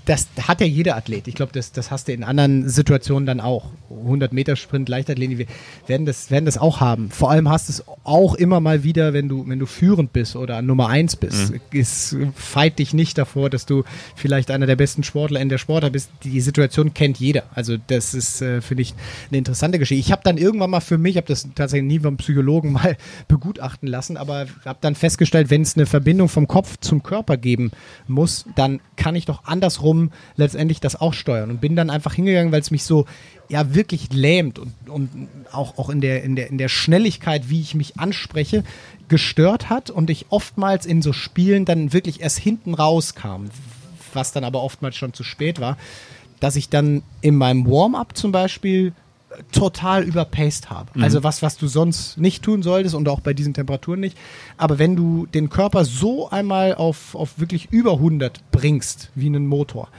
Speaker 2: das hat ja jeder Athlet. Ich glaube, das, das hast du in anderen Situationen dann auch. 100 Meter Sprint, Leichtathletik, wir werden das, werden das auch haben. Vor allem hast du es auch immer mal wieder, wenn du, wenn du führend bist oder Nummer eins bist. Mhm. Es feit dich nicht davor, dass du vielleicht einer der besten Sportler in der Sportler bist. Die Situation kennt jeder. Also das ist, äh, finde ich, eine interessante Geschichte. Ich habe dann irgendwann mal für mich, habe das tatsächlich nie vom Psychologen mal begutachten lassen, aber habe dann festgestellt, wenn es eine Verbindung vom Kopf zum Körper geben muss, dann kann ich doch andersrum andersrum letztendlich das auch steuern. Und bin dann einfach hingegangen, weil es mich so ja wirklich lähmt und, und auch, auch in, der, in, der, in der Schnelligkeit, wie ich mich anspreche, gestört hat und ich oftmals in so Spielen dann wirklich erst hinten rauskam, was dann aber oftmals schon zu spät war, dass ich dann in meinem Warm-up zum Beispiel total überpaced habe. Mhm. Also was, was du sonst nicht tun solltest und auch bei diesen Temperaturen nicht. Aber wenn du den Körper so einmal auf, auf wirklich über 100 bringst, wie einen Motor,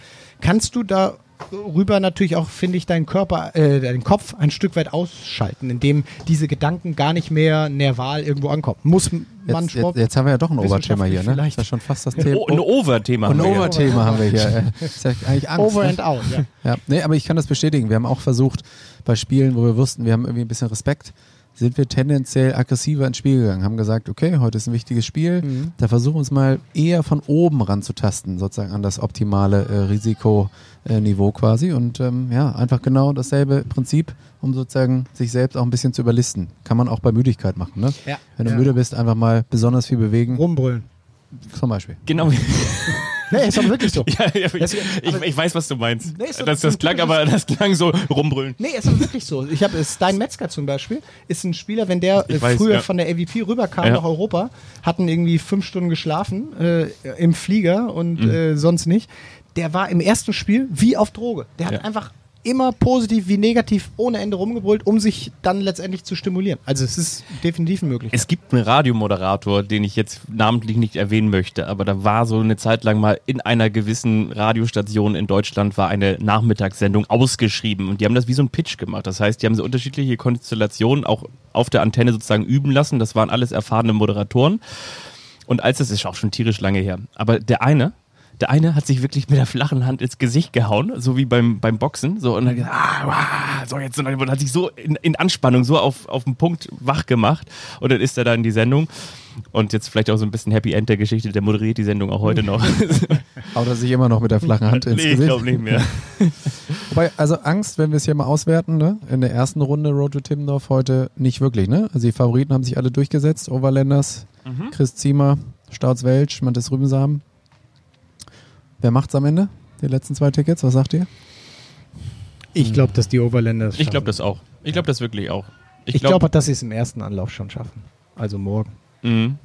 Speaker 2: kannst du da rüber natürlich auch, finde ich, deinen Körper, äh, deinen Kopf ein Stück weit ausschalten, indem diese Gedanken gar nicht mehr nerval irgendwo ankommen. Muss man
Speaker 4: jetzt, Sport jetzt, jetzt, haben wir ja doch ein Oberthema hier, ne?
Speaker 2: Vielleicht.
Speaker 4: Das ist ja schon fast das Thema.
Speaker 3: Oh, ein Overthema.
Speaker 4: Ein Overthema haben wir hier.
Speaker 2: ist ja eigentlich Angst. Over and out, ja.
Speaker 4: ja. Nee, aber ich kann das bestätigen. Wir haben auch versucht, bei Spielen, wo wir wussten, wir haben irgendwie ein bisschen Respekt, sind wir tendenziell aggressiver ins Spiel gegangen, haben gesagt, okay, heute ist ein wichtiges Spiel, mhm. da versuchen wir uns mal eher von oben ranzutasten, sozusagen an das optimale äh, Risikoniveau quasi und ähm, ja, einfach genau dasselbe Prinzip, um sozusagen sich selbst auch ein bisschen zu überlisten. Kann man auch bei Müdigkeit machen, ne?
Speaker 2: Ja.
Speaker 4: Wenn du
Speaker 2: ja.
Speaker 4: müde bist, einfach mal besonders viel bewegen.
Speaker 2: Rumbrüllen.
Speaker 4: Zum Beispiel.
Speaker 3: Genau.
Speaker 2: Nee, ist aber wirklich so.
Speaker 3: ja, ja, ich, ich, ich, weiß, was du meinst. Nee, das, das klang aber das klang so rumbrüllen.
Speaker 2: Nee, ist aber wirklich so. Ich habe Stein Metzger zum Beispiel, ist ein Spieler, wenn der äh, weiß, früher ja. von der AVP rüberkam nach Europa, hatten irgendwie fünf Stunden geschlafen äh, im Flieger und mhm. äh, sonst nicht. Der war im ersten Spiel wie auf Droge. Der hat einfach immer positiv wie negativ ohne Ende rumgebrüllt, um sich dann letztendlich zu stimulieren. Also es ist definitiv möglich.
Speaker 3: Es gibt einen Radiomoderator, den ich jetzt namentlich nicht erwähnen möchte, aber da war so eine Zeit lang mal in einer gewissen Radiostation in Deutschland war eine Nachmittagssendung ausgeschrieben und die haben das wie so ein Pitch gemacht. Das heißt, die haben so unterschiedliche Konstellationen auch auf der Antenne sozusagen üben lassen. Das waren alles erfahrene Moderatoren. Und als das ist auch schon tierisch lange her. Aber der eine, der eine hat sich wirklich mit der flachen Hand ins Gesicht gehauen, so wie beim, beim Boxen. So, und dann gesagt, ah, ah, so jetzt, und dann hat sich so in, in Anspannung, so auf, auf den Punkt wach gemacht. Und dann ist er da in die Sendung. Und jetzt vielleicht auch so ein bisschen Happy End der Geschichte, der moderiert die Sendung auch heute noch.
Speaker 4: Haut er sich immer noch mit der flachen Hand ins nee, Gesicht?
Speaker 3: ich glaube nicht mehr.
Speaker 4: Wobei, also Angst, wenn wir es hier mal auswerten, ne? in der ersten Runde Road to Timmendorf heute nicht wirklich. Ne? Also die Favoriten haben sich alle durchgesetzt. Overlanders, mhm. Chris Ziemer, Stauts Welch, Mantis Rübensamen. Wer macht's am Ende? Die letzten zwei Tickets, was sagt ihr?
Speaker 2: Ich glaube, dass die Overländer
Speaker 3: Ich glaube das auch. Ich glaube das wirklich auch.
Speaker 2: Ich, ich glaube, glaub, dass sie es im ersten Anlauf schon schaffen. Also morgen.
Speaker 3: Mhm.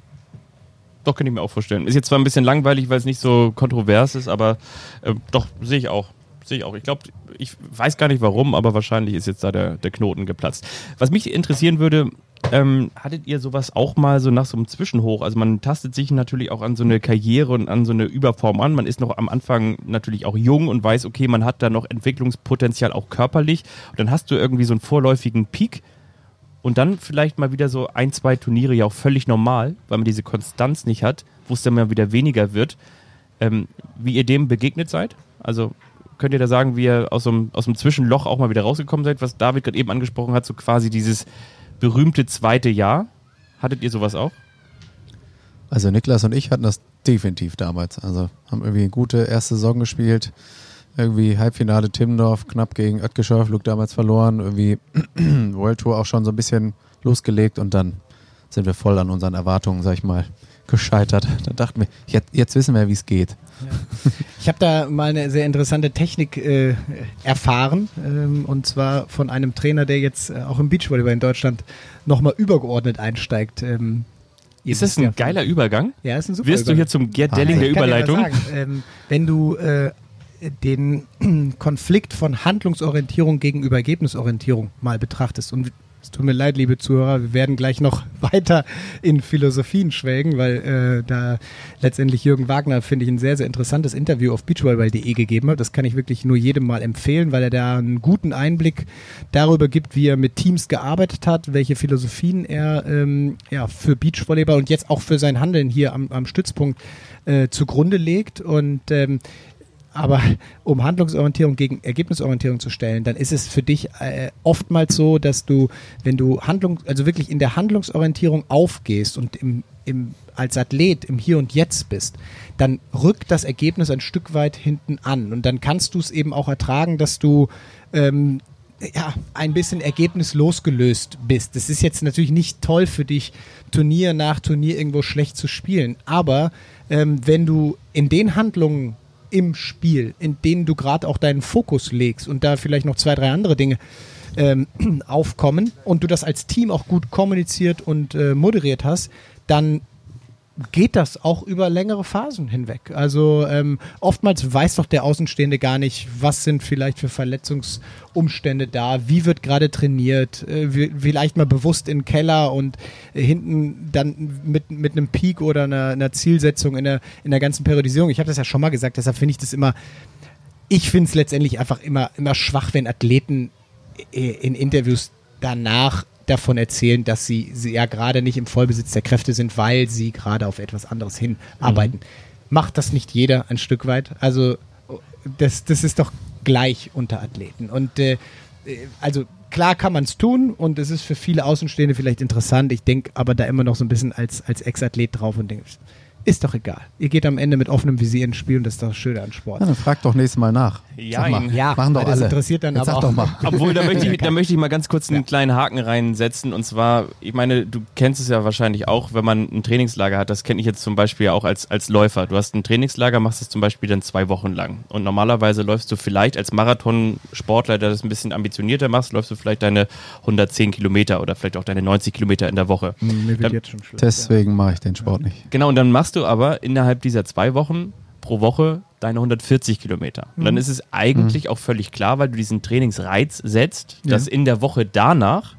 Speaker 3: Doch, kann ich mir auch vorstellen. Ist jetzt zwar ein bisschen langweilig, weil es nicht so kontrovers ist, aber äh, doch, sehe ich auch. Sehe ich auch. Ich glaube, ich weiß gar nicht warum, aber wahrscheinlich ist jetzt da der, der Knoten geplatzt. Was mich interessieren würde, ähm, hattet ihr sowas auch mal so nach so einem Zwischenhoch? Also man tastet sich natürlich auch an so eine Karriere und an so eine Überform an. Man ist noch am Anfang natürlich auch jung und weiß, okay, man hat da noch Entwicklungspotenzial auch körperlich. Und dann hast du irgendwie so einen vorläufigen Peak und dann vielleicht mal wieder so ein, zwei Turniere ja auch völlig normal, weil man diese Konstanz nicht hat, wo es dann mal wieder weniger wird. Ähm, wie ihr dem begegnet seid? Also könnt ihr da sagen, wie ihr aus so aus einem Zwischenloch auch mal wieder rausgekommen seid, was David gerade eben angesprochen hat, so quasi dieses berühmte zweite Jahr. Hattet ihr sowas auch?
Speaker 4: Also Niklas und ich hatten das definitiv damals. Also haben irgendwie eine gute erste Saison gespielt. Irgendwie Halbfinale Timmendorf, knapp gegen Oetgeschow, Luke damals verloren. Irgendwie World Tour auch schon so ein bisschen losgelegt und dann sind wir voll an unseren Erwartungen, sag ich mal, gescheitert. Da dachten wir, jetzt, jetzt wissen wir, wie es geht.
Speaker 2: Ja. Ich habe da mal eine sehr interessante Technik äh, erfahren ähm, und zwar von einem Trainer, der jetzt äh, auch im Beachvolleyball in Deutschland nochmal übergeordnet einsteigt. Ähm,
Speaker 3: ist das ein geiler Übergang?
Speaker 2: Ja, ist ein super
Speaker 3: Wirst
Speaker 2: Übergang.
Speaker 3: du hier zum Gerd Delling der Überleitung?
Speaker 2: Ja ähm, wenn du äh, den Konflikt von Handlungsorientierung gegenüber Ergebnisorientierung mal betrachtest. Und tut mir leid, liebe Zuhörer, wir werden gleich noch weiter in Philosophien schwelgen, weil äh, da letztendlich Jürgen Wagner, finde ich, ein sehr, sehr interessantes Interview auf beachvolleyball.de gegeben hat. Das kann ich wirklich nur jedem mal empfehlen, weil er da einen guten Einblick darüber gibt, wie er mit Teams gearbeitet hat, welche Philosophien er ähm, ja, für Beachvolleyball und jetzt auch für sein Handeln hier am, am Stützpunkt äh, zugrunde legt. Und ähm, aber um Handlungsorientierung gegen Ergebnisorientierung zu stellen, dann ist es für dich äh, oftmals so, dass du, wenn du Handlung, also wirklich in der Handlungsorientierung aufgehst und im, im, als Athlet im Hier und Jetzt bist, dann rückt das Ergebnis ein Stück weit hinten an. Und dann kannst du es eben auch ertragen, dass du ähm, ja, ein bisschen ergebnislos gelöst bist. Das ist jetzt natürlich nicht toll für dich, Turnier nach Turnier irgendwo schlecht zu spielen. Aber ähm, wenn du in den Handlungen im Spiel, in denen du gerade auch deinen Fokus legst und da vielleicht noch zwei, drei andere Dinge ähm, aufkommen und du das als Team auch gut kommuniziert und äh, moderiert hast, dann geht das auch über längere Phasen hinweg. Also ähm, oftmals weiß doch der Außenstehende gar nicht, was sind vielleicht für Verletzungsumstände da, wie wird gerade trainiert, äh, vielleicht mal bewusst in den Keller und hinten dann mit, mit einem Peak oder einer, einer Zielsetzung in der, in der ganzen Periodisierung. Ich habe das ja schon mal gesagt, deshalb finde ich das immer, ich finde es letztendlich einfach immer, immer schwach, wenn Athleten in Interviews danach davon erzählen, dass sie, sie ja gerade nicht im Vollbesitz der Kräfte sind, weil sie gerade auf etwas anderes hinarbeiten. Mhm. Macht das nicht jeder ein Stück weit? Also das, das ist doch gleich unter Athleten. Und äh, also klar kann man es tun und es ist für viele Außenstehende vielleicht interessant. Ich denke aber da immer noch so ein bisschen als, als Ex-Athlet drauf und denke, ist doch egal. Ihr geht am Ende mit offenem Visier ins Spiel und das ist doch schön an Sport.
Speaker 4: Ja, dann frag doch nächstes Mal nach.
Speaker 3: Ja,
Speaker 4: mal.
Speaker 2: ja
Speaker 4: machen doch
Speaker 2: das
Speaker 4: alle.
Speaker 2: interessiert dann
Speaker 4: Jetzt
Speaker 2: aber
Speaker 4: sag
Speaker 2: auch
Speaker 4: doch mal.
Speaker 3: Obwohl, da möchte, ich, da möchte ich mal ganz kurz einen kleinen Haken reinsetzen. Und zwar, ich meine, du kennst es ja wahrscheinlich auch, wenn man ein Trainingslager hat. Das kenne ich jetzt zum Beispiel auch als, als Läufer. Du hast ein Trainingslager, machst es zum Beispiel dann zwei Wochen lang. Und normalerweise läufst du vielleicht als Marathonsportler, der das ein bisschen ambitionierter machst, läufst du vielleicht deine 110 Kilometer oder vielleicht auch deine 90 Kilometer in der Woche.
Speaker 2: Mir wird
Speaker 3: Dann-
Speaker 2: jetzt schon schlecht.
Speaker 4: Deswegen mache ich den Sport nicht.
Speaker 3: Genau, und dann machst du aber innerhalb dieser zwei Wochen pro Woche deine 140 Kilometer. Und dann ist es eigentlich auch völlig klar, weil du diesen Trainingsreiz setzt, dass in der Woche danach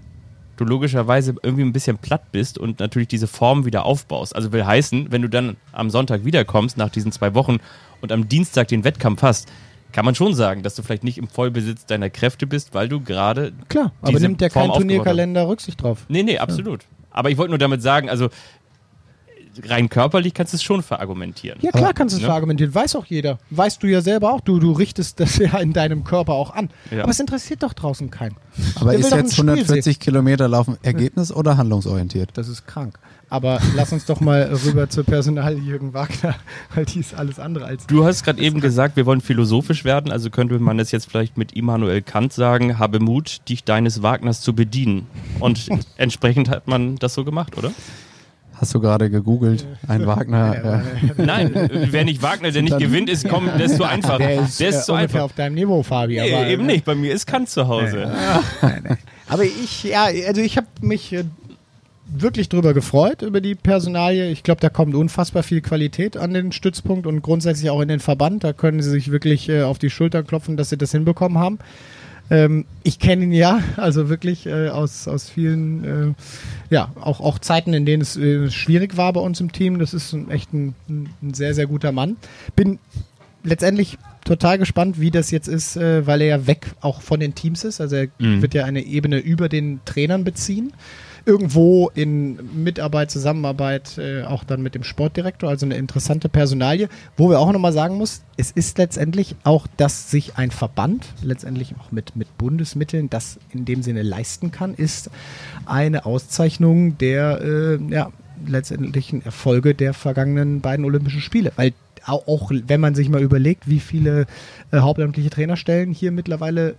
Speaker 3: du logischerweise irgendwie ein bisschen platt bist und natürlich diese Form wieder aufbaust. Also will heißen, wenn du dann am Sonntag wiederkommst nach diesen zwei Wochen und am Dienstag den Wettkampf hast, kann man schon sagen, dass du vielleicht nicht im Vollbesitz deiner Kräfte bist, weil du gerade
Speaker 2: Klar, aber nimmt der
Speaker 3: Form
Speaker 2: kein. Turnierkalender Rücksicht drauf?
Speaker 3: Nee, nee, absolut. Aber ich wollte nur damit sagen, also rein körperlich kannst du es schon verargumentieren.
Speaker 2: Ja, klar kannst du es
Speaker 3: ne?
Speaker 2: verargumentieren. Weiß auch jeder. Weißt du ja selber auch. Du, du richtest das ja in deinem Körper auch an.
Speaker 3: Ja.
Speaker 2: Aber es interessiert doch draußen keinen.
Speaker 4: Aber
Speaker 2: Der
Speaker 4: ist jetzt
Speaker 2: Spiel
Speaker 4: 140 Kilometer laufen Ergebnis oder handlungsorientiert?
Speaker 2: Das ist krank. Aber lass uns doch mal rüber zur Personal Jürgen Wagner, weil die ist alles andere als.
Speaker 3: Du hast gerade eben gesagt, wir wollen philosophisch werden, also könnte man das jetzt vielleicht mit Immanuel Kant sagen, habe Mut, dich deines Wagners zu bedienen. Und entsprechend hat man das so gemacht, oder?
Speaker 4: Hast du gerade gegoogelt? Ein Wagner. Äh,
Speaker 3: Nein, äh, wer nicht Wagner, der nicht gewinnt, ist, komm, der ist zu einfach.
Speaker 2: Der ist,
Speaker 3: Der
Speaker 2: äh,
Speaker 3: ist zu einfach.
Speaker 2: auf deinem Niveau, Fabi.
Speaker 3: Nee,
Speaker 2: aber,
Speaker 3: eben nicht, bei mir ist Kant zu Hause.
Speaker 2: Aber ich, ja, also ich habe mich äh, wirklich drüber gefreut, über die Personalie. Ich glaube, da kommt unfassbar viel Qualität an den Stützpunkt und grundsätzlich auch in den Verband. Da können sie sich wirklich äh, auf die Schultern klopfen, dass sie das hinbekommen haben. Ähm, ich kenne ihn ja, also wirklich äh, aus, aus vielen, äh, ja, auch, auch Zeiten, in denen es äh, schwierig war bei uns im Team. Das ist ein, echt ein, ein, sehr, sehr guter Mann. Bin letztendlich total gespannt, wie das jetzt ist, äh, weil er ja weg auch von den Teams ist. Also er
Speaker 3: Mhm.
Speaker 2: wird ja eine Ebene über den Trainern beziehen. Irgendwo in Mitarbeit, Zusammenarbeit, äh, auch dann mit dem Sportdirektor, also eine interessante Personalie, wo wir auch nochmal sagen muss, es ist letztendlich auch, dass sich ein Verband, letztendlich auch mit, mit Bundesmitteln, das in dem Sinne leisten kann, ist eine Auszeichnung der äh, ja, letztendlichen Erfolge der vergangenen beiden Olympischen Spiele. Weil auch, auch wenn man sich mal überlegt, wie viele äh, hauptamtliche Trainerstellen hier mittlerweile äh,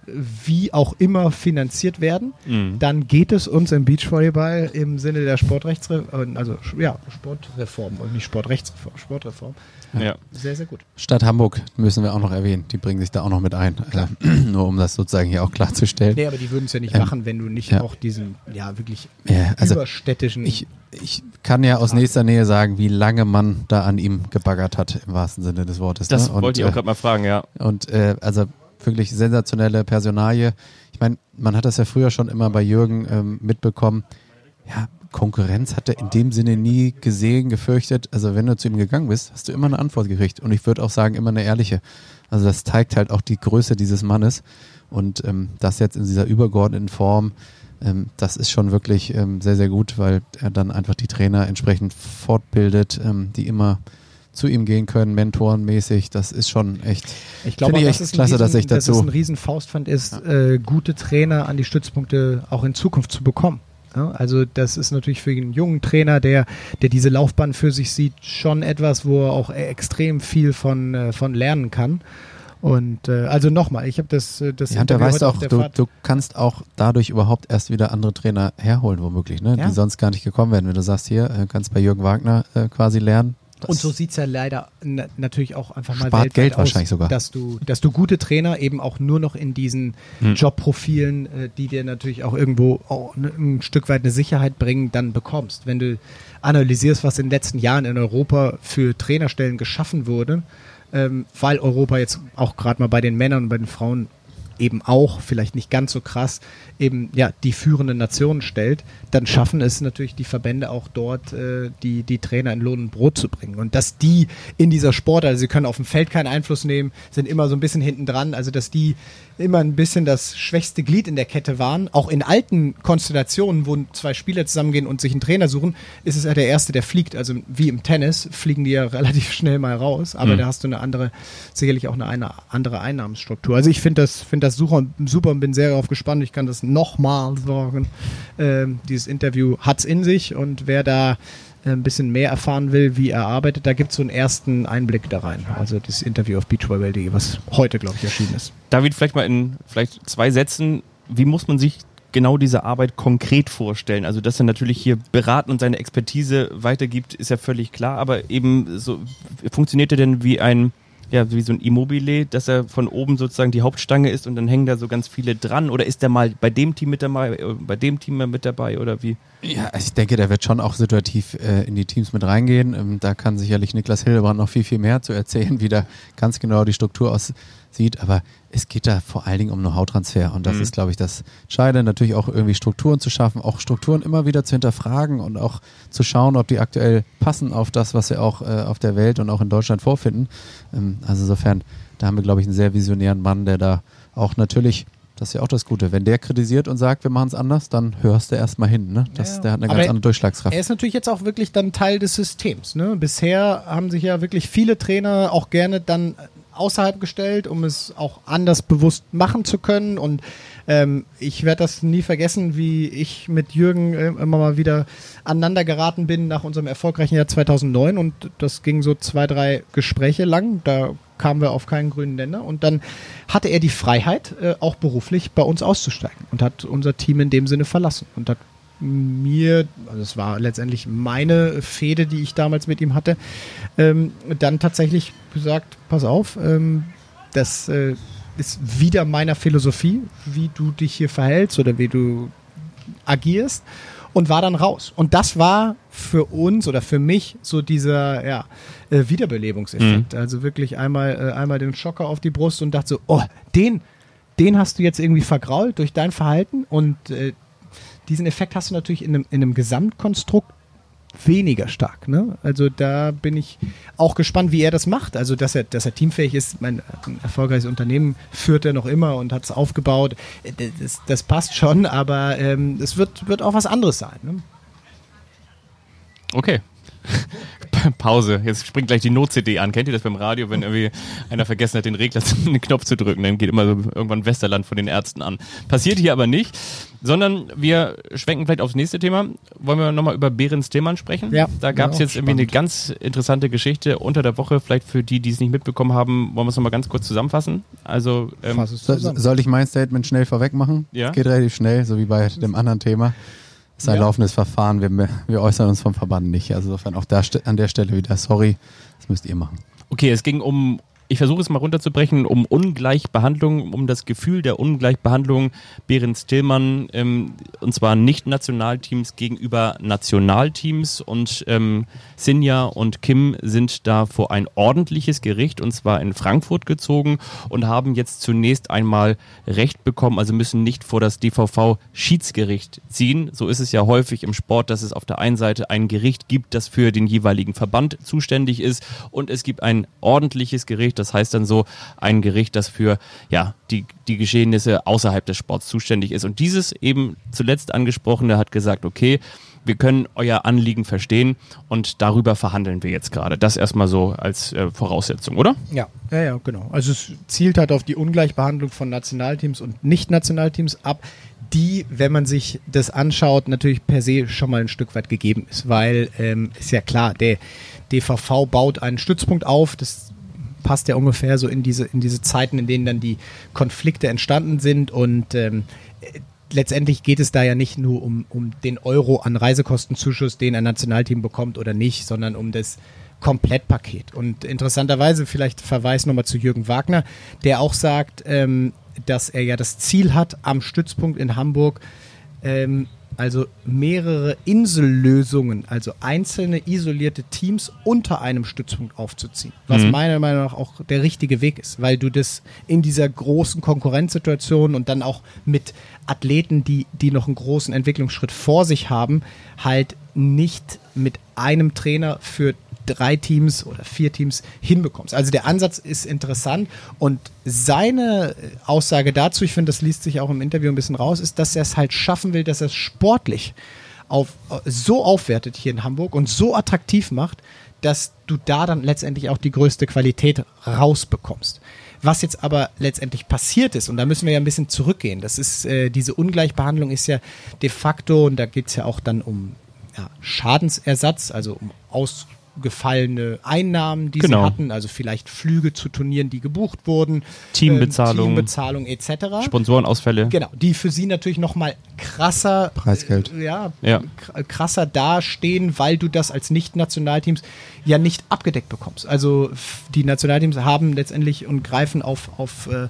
Speaker 2: wie auch immer finanziert werden,
Speaker 3: Mhm.
Speaker 2: dann geht es uns im Beachvolleyball im Sinne der Sportrechtsreform, also ja, Sportreform und nicht Sportrechtsreform, Sportreform,
Speaker 3: Ja.
Speaker 2: sehr, sehr gut.
Speaker 4: Stadt Hamburg müssen wir auch noch erwähnen. Die bringen sich da auch noch mit ein. Äh, nur um das sozusagen hier auch klarzustellen.
Speaker 2: Nee, aber die würden es ja nicht
Speaker 4: Ähm,
Speaker 2: machen, wenn du nicht
Speaker 4: ja.
Speaker 2: auch diesen, ja, wirklich
Speaker 4: Ja, also
Speaker 2: überstädtischen
Speaker 4: ich, ich kann ja aus nächster Nähe sagen, wie lange man da an ihm gebaggert hat im wahrsten Sinne des Wortes.
Speaker 3: Das
Speaker 4: ne? Und,
Speaker 3: wollte ich auch
Speaker 4: äh,
Speaker 3: gerade mal fragen, ja.
Speaker 4: Und äh, also wirklich sensationelle Personalie. Ich meine, man hat das ja früher schon immer bei Jürgen ähm, mitbekommen. Ja, Konkurrenz hat er in dem Sinne nie gesehen, gefürchtet. Also wenn du zu ihm gegangen bist, hast du immer eine Antwort gekriegt. Und ich würde auch sagen, immer eine ehrliche. Also das zeigt halt auch die Größe dieses Mannes. Und ähm, das jetzt in dieser übergeordneten Form, ähm, das ist schon wirklich ähm, sehr, sehr gut, weil er dann einfach die Trainer entsprechend fortbildet, ähm, die immer zu ihm gehen können, mentorenmäßig. Das ist schon echt.
Speaker 2: Ich glaube,
Speaker 4: ich echt
Speaker 2: ein
Speaker 4: klasse,
Speaker 2: riesen,
Speaker 4: dass ich dazu-
Speaker 2: es ein riesen Faustpfand ist, äh, gute Trainer an die Stützpunkte auch in Zukunft zu bekommen. Ja, also das ist natürlich für einen jungen Trainer, der, der diese Laufbahn für sich sieht, schon etwas, wo er auch extrem viel von, äh, von lernen kann. Und äh, also nochmal, ich habe das, äh, das
Speaker 4: Ja, und du
Speaker 2: heute
Speaker 4: auch,
Speaker 2: der
Speaker 4: du, du kannst auch dadurch überhaupt erst wieder andere Trainer herholen, womöglich, ne?
Speaker 2: Ja.
Speaker 4: die sonst gar nicht gekommen wären. Wenn du sagst, hier, äh, kannst bei Jürgen Wagner äh, quasi lernen. Das-
Speaker 2: Und so sieht's ja leider na natürlich auch einfach mal
Speaker 4: Spart
Speaker 2: weltweit
Speaker 4: Geld
Speaker 2: aus,
Speaker 4: wahrscheinlich sogar.
Speaker 2: Dass du, dass du gute Trainer eben auch nur noch in diesen
Speaker 3: Hm.
Speaker 2: Jobprofilen, äh, die dir natürlich auch irgendwo auch ne, ein Stück weit eine Sicherheit bringen, dann bekommst. Wenn du analysierst, was in den letzten Jahren in Europa für Trainerstellen geschaffen wurde, ähm, weil Europa jetzt auch gerade mal bei den Männern und bei den Frauen eben auch, vielleicht nicht ganz so krass, eben ja die führenden Nationen stellt, dann schaffen es natürlich die Verbände auch dort, äh, die, die Trainer in Lohn und Brot zu bringen. Und dass die in dieser Sport, also sie können auf dem Feld keinen Einfluss nehmen, sind immer so ein bisschen hinten dran, also dass die immer ein bisschen das schwächste Glied in der Kette waren. Auch in alten Konstellationen, wo zwei Spieler zusammengehen und sich einen Trainer suchen, ist es ja der Erste, der fliegt. Also wie im Tennis fliegen die ja relativ schnell mal raus, aber
Speaker 3: Mhm.
Speaker 2: da hast du eine andere, sicherlich auch eine, eine andere Einnahmenstruktur. Also ich finde das, finde das super, super und bin sehr darauf gespannt. Ich kann das nochmal sagen. Ähm, dieses Interview hat's in sich und wer da ein bisschen mehr erfahren will, wie er arbeitet, da gibt's so einen ersten Einblick da rein. Also das Interview auf beachvolleyball.de, was heute, glaube ich, erschienen ist.
Speaker 3: David, vielleicht mal in vielleicht zwei Sätzen, wie muss man sich genau diese Arbeit konkret vorstellen? Also, dass er natürlich hier beraten und seine Expertise weitergibt, ist ja völlig klar, aber eben so, funktioniert er denn wie ein, ja, wie so ein Immobile, dass er von oben sozusagen die Hauptstange ist und dann hängen da so ganz viele dran? Oder ist er mal bei dem Team mit dabei, äh, bei dem Team mit dabei oder wie?
Speaker 4: Ja, ich denke, der wird schon auch situativ äh, in die Teams mit reingehen. Ähm, da kann sicherlich Niklas Hildebrand noch viel, viel mehr zu erzählen, wie da ganz genau die Struktur aussieht. Aber es geht da vor allen Dingen um Know-how-Transfer. Und das
Speaker 3: Mhm.
Speaker 4: ist, glaube ich, das Entscheidende. Natürlich auch irgendwie Strukturen zu schaffen, auch Strukturen immer wieder zu hinterfragen und auch zu schauen, ob die aktuell passen auf das, was wir auch äh, auf der Welt und auch in Deutschland vorfinden. Ähm, also insofern, da haben wir, glaube ich, einen sehr visionären Mann, der da auch natürlich das ist ja auch das Gute. Wenn der kritisiert und sagt, wir machen es anders, dann hörst du erstmal hin. Ne? Das,
Speaker 2: Ja.
Speaker 4: Der hat eine ganz
Speaker 2: er-
Speaker 4: andere Durchschlagskraft.
Speaker 2: Er ist natürlich jetzt auch wirklich dann Teil des Systems. Ne? Bisher haben sich ja wirklich viele Trainer auch gerne dann außerhalb gestellt, um es auch anders bewusst machen zu können. Und ähm, ich werde das nie vergessen, wie ich mit Jürgen äh, immer mal wieder aneinander geraten bin nach unserem erfolgreichen Jahr 2009. Und das ging so zwei, drei Gespräche lang. Da kamen wir auf keinen grünen Nenner. Und dann hatte er die Freiheit, äh, auch beruflich bei uns auszusteigen und hat unser Team in dem Sinne verlassen und hat mir, also es war letztendlich meine Fehde, die ich damals mit ihm hatte, ähm, dann tatsächlich gesagt, pass auf, ähm, das äh, ist wieder meiner Philosophie, wie du dich hier verhältst oder wie du agierst und war dann raus. Und das war für uns oder für mich so dieser ja, äh, Wiederbelebungseffekt. Also wirklich einmal, äh, einmal den Schocker auf die Brust und dachte so, oh, den, den hast du jetzt irgendwie vergrault durch dein Verhalten und äh, diesen Effekt hast du natürlich in einem, in einem Gesamtkonstrukt weniger stark. Ne? Also da bin ich auch gespannt, wie er das macht. Also dass er, dass er teamfähig ist. Mein ein erfolgreiches Unternehmen führt er noch immer und hat es aufgebaut. Äh, Das, das passt schon, aber ähm, es wird, wird auch was anderes sein. Ne?
Speaker 3: Okay. Pause. Jetzt springt gleich die Not-CD an. Kennt ihr das beim Radio, wenn irgendwie einer vergessen hat, den Regler, den Knopf zu drücken? Dann geht immer so irgendwann Westerland von den Ärzten an. Passiert hier aber nicht, sondern wir schwenken vielleicht aufs nächste Thema. Wollen wir nochmal über Behrens Themann sprechen?
Speaker 2: Ja.
Speaker 3: Da gab es
Speaker 2: Ja,
Speaker 3: jetzt irgendwie eine ganz interessante Geschichte unter der Woche. Vielleicht für die, die es nicht mitbekommen haben, wollen wir es nochmal ganz kurz zusammenfassen. Also, ähm,
Speaker 2: zusammen.
Speaker 4: soll ich mein Statement schnell vorweg machen?
Speaker 3: Ja.
Speaker 4: Es geht relativ schnell, so wie bei dem anderen Thema. Ist ein
Speaker 2: Ja.
Speaker 4: laufendes Verfahren. Wir, wir äußern uns vom Verband nicht. Also insofern auch da, an der Stelle wieder sorry. Das müsst ihr machen.
Speaker 3: Okay, es ging um, ich versuche es mal runterzubrechen, um Ungleichbehandlung, um das Gefühl der Ungleichbehandlung Behrens Tillmann, ähm, und zwar nicht Nationalteams gegenüber Nationalteams und ähm, Sinja und Kim sind da vor ein ordentliches Gericht und zwar in Frankfurt gezogen und haben jetzt zunächst einmal Recht bekommen, also müssen nicht vor das DVV Schiedsgericht ziehen. So ist es ja häufig im Sport, dass es auf der einen Seite ein Gericht gibt, das für den jeweiligen Verband zuständig ist und es gibt ein ordentliches Gericht, das heißt dann so ein Gericht, das für ja, die, die Geschehnisse außerhalb des Sports zuständig ist. Und dieses eben zuletzt angesprochene hat gesagt, okay, wir können euer Anliegen verstehen und darüber verhandeln wir jetzt gerade. Das erstmal so als äh, Voraussetzung, oder?
Speaker 2: Ja, ja, ja, genau. Also es zielt halt auf die Ungleichbehandlung von Nationalteams und Nicht-Nationalteams ab, die, wenn man sich das anschaut, natürlich per se schon mal ein Stück weit gegeben ist, weil ähm, ist ja klar, der DVV baut einen Stützpunkt auf, das passt ja ungefähr so in diese, in diese Zeiten, in denen dann die Konflikte entstanden sind und ähm, letztendlich geht es da ja nicht nur um, um den Euro an Reisekostenzuschuss, den ein Nationalteam bekommt oder nicht, sondern um das Komplettpaket. Und interessanterweise, vielleicht Verweis nochmal zu Jürgen Wagner, der auch sagt, ähm, dass er ja das Ziel hat, am Stützpunkt in Hamburg ähm, also mehrere Insellösungen, also einzelne isolierte Teams unter einem Stützpunkt aufzuziehen. Was
Speaker 3: Mhm.
Speaker 2: meiner Meinung nach auch der richtige Weg ist, weil du das in dieser großen Konkurrenzsituation und dann auch mit Athleten, die, die noch einen großen Entwicklungsschritt vor sich haben, halt nicht mit einem Trainer für drei Teams oder vier Teams hinbekommst. Also der Ansatz ist interessant und seine Aussage dazu, ich finde, das liest sich auch im Interview ein bisschen raus, ist, dass er es halt schaffen will, dass er es sportlich auf, so aufwertet hier in Hamburg und so attraktiv macht, dass du da dann letztendlich auch die größte Qualität rausbekommst. Was jetzt aber letztendlich passiert ist, und da müssen wir ja ein bisschen zurückgehen, das ist, äh, diese Ungleichbehandlung ist ja de facto, und da geht es ja auch dann um ja, Schadensersatz, also um ausgefallene Einnahmen, die
Speaker 3: Genau.
Speaker 2: sie hatten, also vielleicht Flüge zu Turnieren, die gebucht wurden,
Speaker 3: Teambezahlung.
Speaker 2: ähm, Teambezahlung etc.
Speaker 3: Sponsorenausfälle.
Speaker 2: Genau, die für sie natürlich noch mal krasser
Speaker 4: Preisgeld.
Speaker 2: äh, ja,
Speaker 3: Ja.
Speaker 2: kr- krasser dastehen, weil du das als Nicht-Nationalteams ja nicht abgedeckt bekommst. Also die Nationalteams haben letztendlich und greifen auf, auf äh,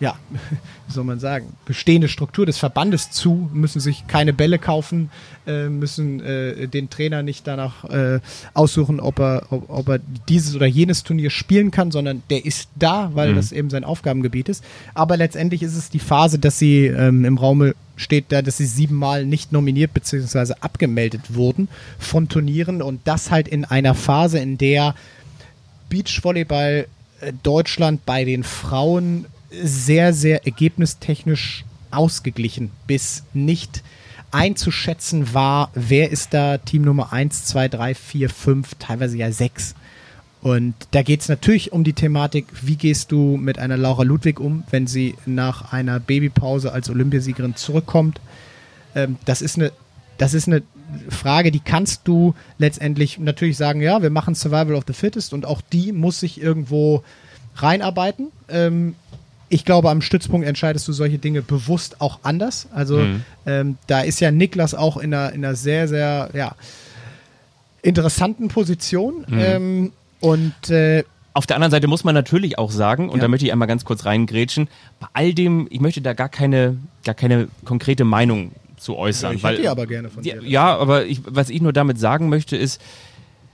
Speaker 2: ja, wie soll man sagen, bestehende Struktur des Verbandes zu, müssen sich keine Bälle kaufen, äh, müssen äh, den Trainer nicht danach äh, aussuchen, ob er, ob, ob er dieses oder jenes Turnier spielen kann, sondern der ist da, weil
Speaker 3: Mhm.
Speaker 2: das eben sein Aufgabengebiet ist. Aber letztendlich ist es die Phase, dass sie ähm, im Raume steht da, dass sie siebenmal nicht nominiert bzw. abgemeldet wurden von Turnieren und das halt in einer Phase, in der Beachvolleyball äh, Deutschland bei den Frauen sehr, sehr ergebnistechnisch ausgeglichen bis nicht einzuschätzen war, wer ist da Team Nummer 1, 2, 3, 4, 5, teilweise ja 6. Und da geht es natürlich um die Thematik, wie gehst du mit einer Laura Ludwig um, wenn sie nach einer Babypause als Olympiasiegerin zurückkommt. Ähm, das ist eine das ist eine Frage, die kannst du letztendlich natürlich sagen, ja, wir machen Survival of the Fittest und auch die muss sich irgendwo reinarbeiten. Ähm, ich glaube, am Stützpunkt entscheidest du solche Dinge bewusst auch anders. Also ähm, da ist ja Niklas auch in einer, in einer sehr, sehr ja, interessanten Position. Ähm, und äh,
Speaker 3: Auf der anderen Seite muss man natürlich auch sagen, und
Speaker 2: Ja.
Speaker 3: da möchte ich einmal ganz kurz reingrätschen, bei all dem, ich möchte da gar keine, gar keine konkrete Meinung zu äußern.
Speaker 2: ich
Speaker 3: weil,
Speaker 2: hätte aber gerne von
Speaker 3: ja,
Speaker 2: dir.
Speaker 3: ja, aber ich, was ich nur damit sagen möchte, ist,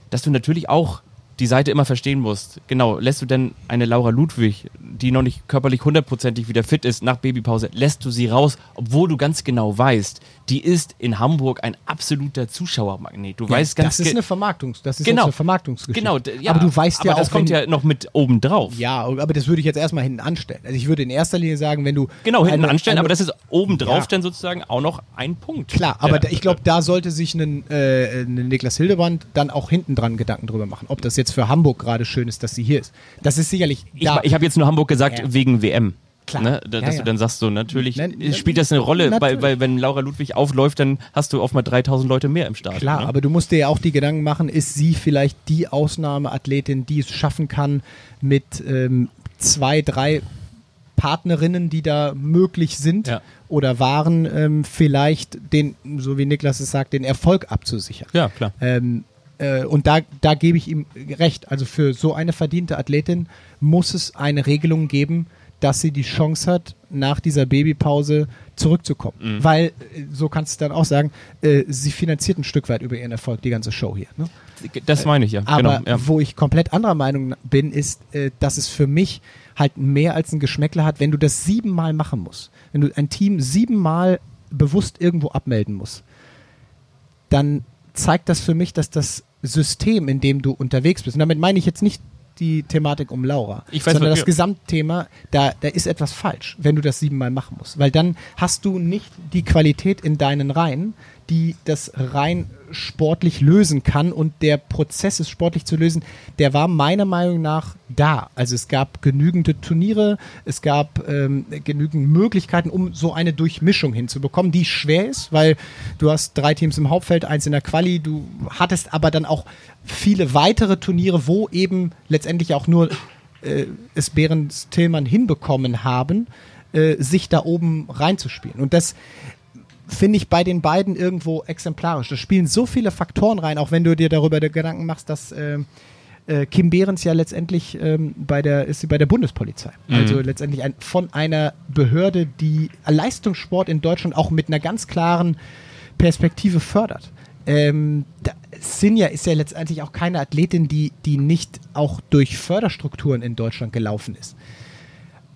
Speaker 3: dass du natürlich auch die Seite immer verstehen musst. Genau, lässt du denn eine Laura Ludwig, die noch nicht körperlich hundertprozentig wieder fit ist, nach Babypause, lässt du sie raus, obwohl du ganz genau weißt, die ist in Hamburg ein absoluter Zuschauermagnet. Du weißt ganz
Speaker 2: das ist eine Vermarktungs, das ist
Speaker 3: Genau.
Speaker 2: eine Vermarktungsgeschichte.
Speaker 3: Genau, ja,
Speaker 2: aber du weißt
Speaker 3: aber
Speaker 2: ja
Speaker 3: das
Speaker 2: auch,
Speaker 3: kommt
Speaker 2: wenn,
Speaker 3: ja noch mit oben drauf.
Speaker 2: ja, aber das würde ich jetzt erstmal hinten anstellen. Also ich würde in erster Linie sagen, wenn du
Speaker 3: Genau, hinten
Speaker 2: eine-
Speaker 3: anstellen,
Speaker 2: eine-
Speaker 3: aber das ist obendrauf
Speaker 2: Ja.
Speaker 3: dann sozusagen auch noch ein Punkt.
Speaker 2: Klar, aber
Speaker 3: Ja.
Speaker 2: da, ich glaube, da sollte sich ein, äh, Niklas Hildebrand dann auch hinten dran Gedanken drüber machen, ob das jetzt für Hamburg gerade schön ist, dass sie hier ist. Das ist sicherlich
Speaker 3: Ich, ich habe jetzt nur Hamburg gesagt
Speaker 2: Ja.
Speaker 3: wegen WM.
Speaker 2: Klar.
Speaker 3: Ne? Da,
Speaker 2: Ja,
Speaker 3: dass
Speaker 2: ja.
Speaker 3: du dann sagst, so natürlich
Speaker 2: Ne, ne,
Speaker 3: spielt das eine Rolle, weil, weil wenn Laura Ludwig aufläuft, dann hast du oft mal 3000 Leute mehr im Stadion.
Speaker 2: Klar,
Speaker 3: ne?
Speaker 2: aber du musst dir ja auch die Gedanken machen, ist sie vielleicht die Ausnahmeathletin, die es schaffen kann, mit ähm, zwei, drei Partnerinnen, die da möglich sind
Speaker 3: Ja.
Speaker 2: oder waren, ähm, vielleicht den, so wie Niklas es sagt, den Erfolg abzusichern.
Speaker 3: Ja, klar.
Speaker 2: Ähm, äh, und da, da gebe ich ihm recht. Also für so eine verdiente Athletin muss es eine Regelung geben, dass sie die Chance hat, nach dieser Babypause zurückzukommen.
Speaker 3: Mhm.
Speaker 2: Weil, äh, so kannst du dann auch sagen, äh, sie finanziert ein Stück weit über ihren Erfolg die ganze Show hier. Ne?
Speaker 3: Das meine ich ja.
Speaker 2: Aber
Speaker 3: genau, ja.
Speaker 2: wo ich komplett anderer Meinung bin, ist, äh, dass es für mich halt mehr als ein Geschmäckler hat, wenn du das siebenmal machen musst. Wenn du ein Team siebenmal bewusst irgendwo abmelden musst, dann zeigt das für mich, dass das System, in dem du unterwegs bist, und damit meine ich jetzt nicht die Thematik um Laura,
Speaker 3: Ich weiß,
Speaker 2: sondern das Gesamtthema, da, da ist etwas falsch, wenn du das siebenmal machen musst. Weil dann hast du nicht die Qualität in deinen Reihen, die das rein sportlich lösen kann und der Prozess, es sportlich zu lösen, der war meiner Meinung nach da. Also es gab genügende Turniere, es gab ähm, genügend Möglichkeiten, um so eine Durchmischung hinzubekommen, die schwer ist, weil du hast drei Teams im Hauptfeld, eins in der Quali, du hattest aber dann auch viele weitere Turniere, wo eben letztendlich auch nur äh, es Behrens Tillmann hinbekommen haben, äh, sich da oben reinzuspielen. Und das finde ich bei den beiden irgendwo exemplarisch. Da spielen so viele Faktoren rein, auch wenn du dir darüber Gedanken machst, dass äh, äh, Kim Behrens ja letztendlich ähm, bei der ist sie bei der Bundespolizei. Also letztendlich ein, von einer Behörde, die Leistungssport in Deutschland auch mit einer ganz klaren Perspektive fördert. Ähm, da, Sinja ist ja letztendlich auch keine Athletin, die, die nicht auch durch Förderstrukturen in Deutschland gelaufen ist.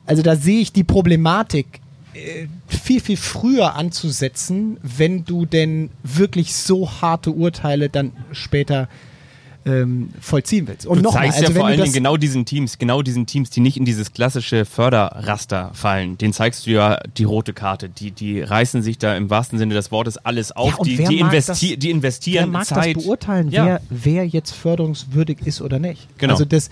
Speaker 2: Also da sehe ich die Problematik viel, viel früher anzusetzen, wenn du denn wirklich so harte Urteile dann später ähm, vollziehen willst. Und
Speaker 3: Du
Speaker 2: nochmal,
Speaker 3: zeigst
Speaker 2: also
Speaker 3: ja vor allen Dingen genau diesen Teams, genau diesen Teams, die nicht in dieses klassische Förderraster fallen, den zeigst du ja die rote Karte. Die, die reißen sich da im wahrsten Sinne des Wortes alles auf.
Speaker 2: Ja,
Speaker 3: die,
Speaker 2: wer
Speaker 3: die, investi
Speaker 2: das-
Speaker 3: die
Speaker 2: Wer
Speaker 3: investieren
Speaker 2: mag
Speaker 3: Zeit.
Speaker 2: das beurteilen,
Speaker 3: Ja.
Speaker 2: wer, wer jetzt förderungswürdig ist oder nicht?
Speaker 3: Genau.
Speaker 2: Also das,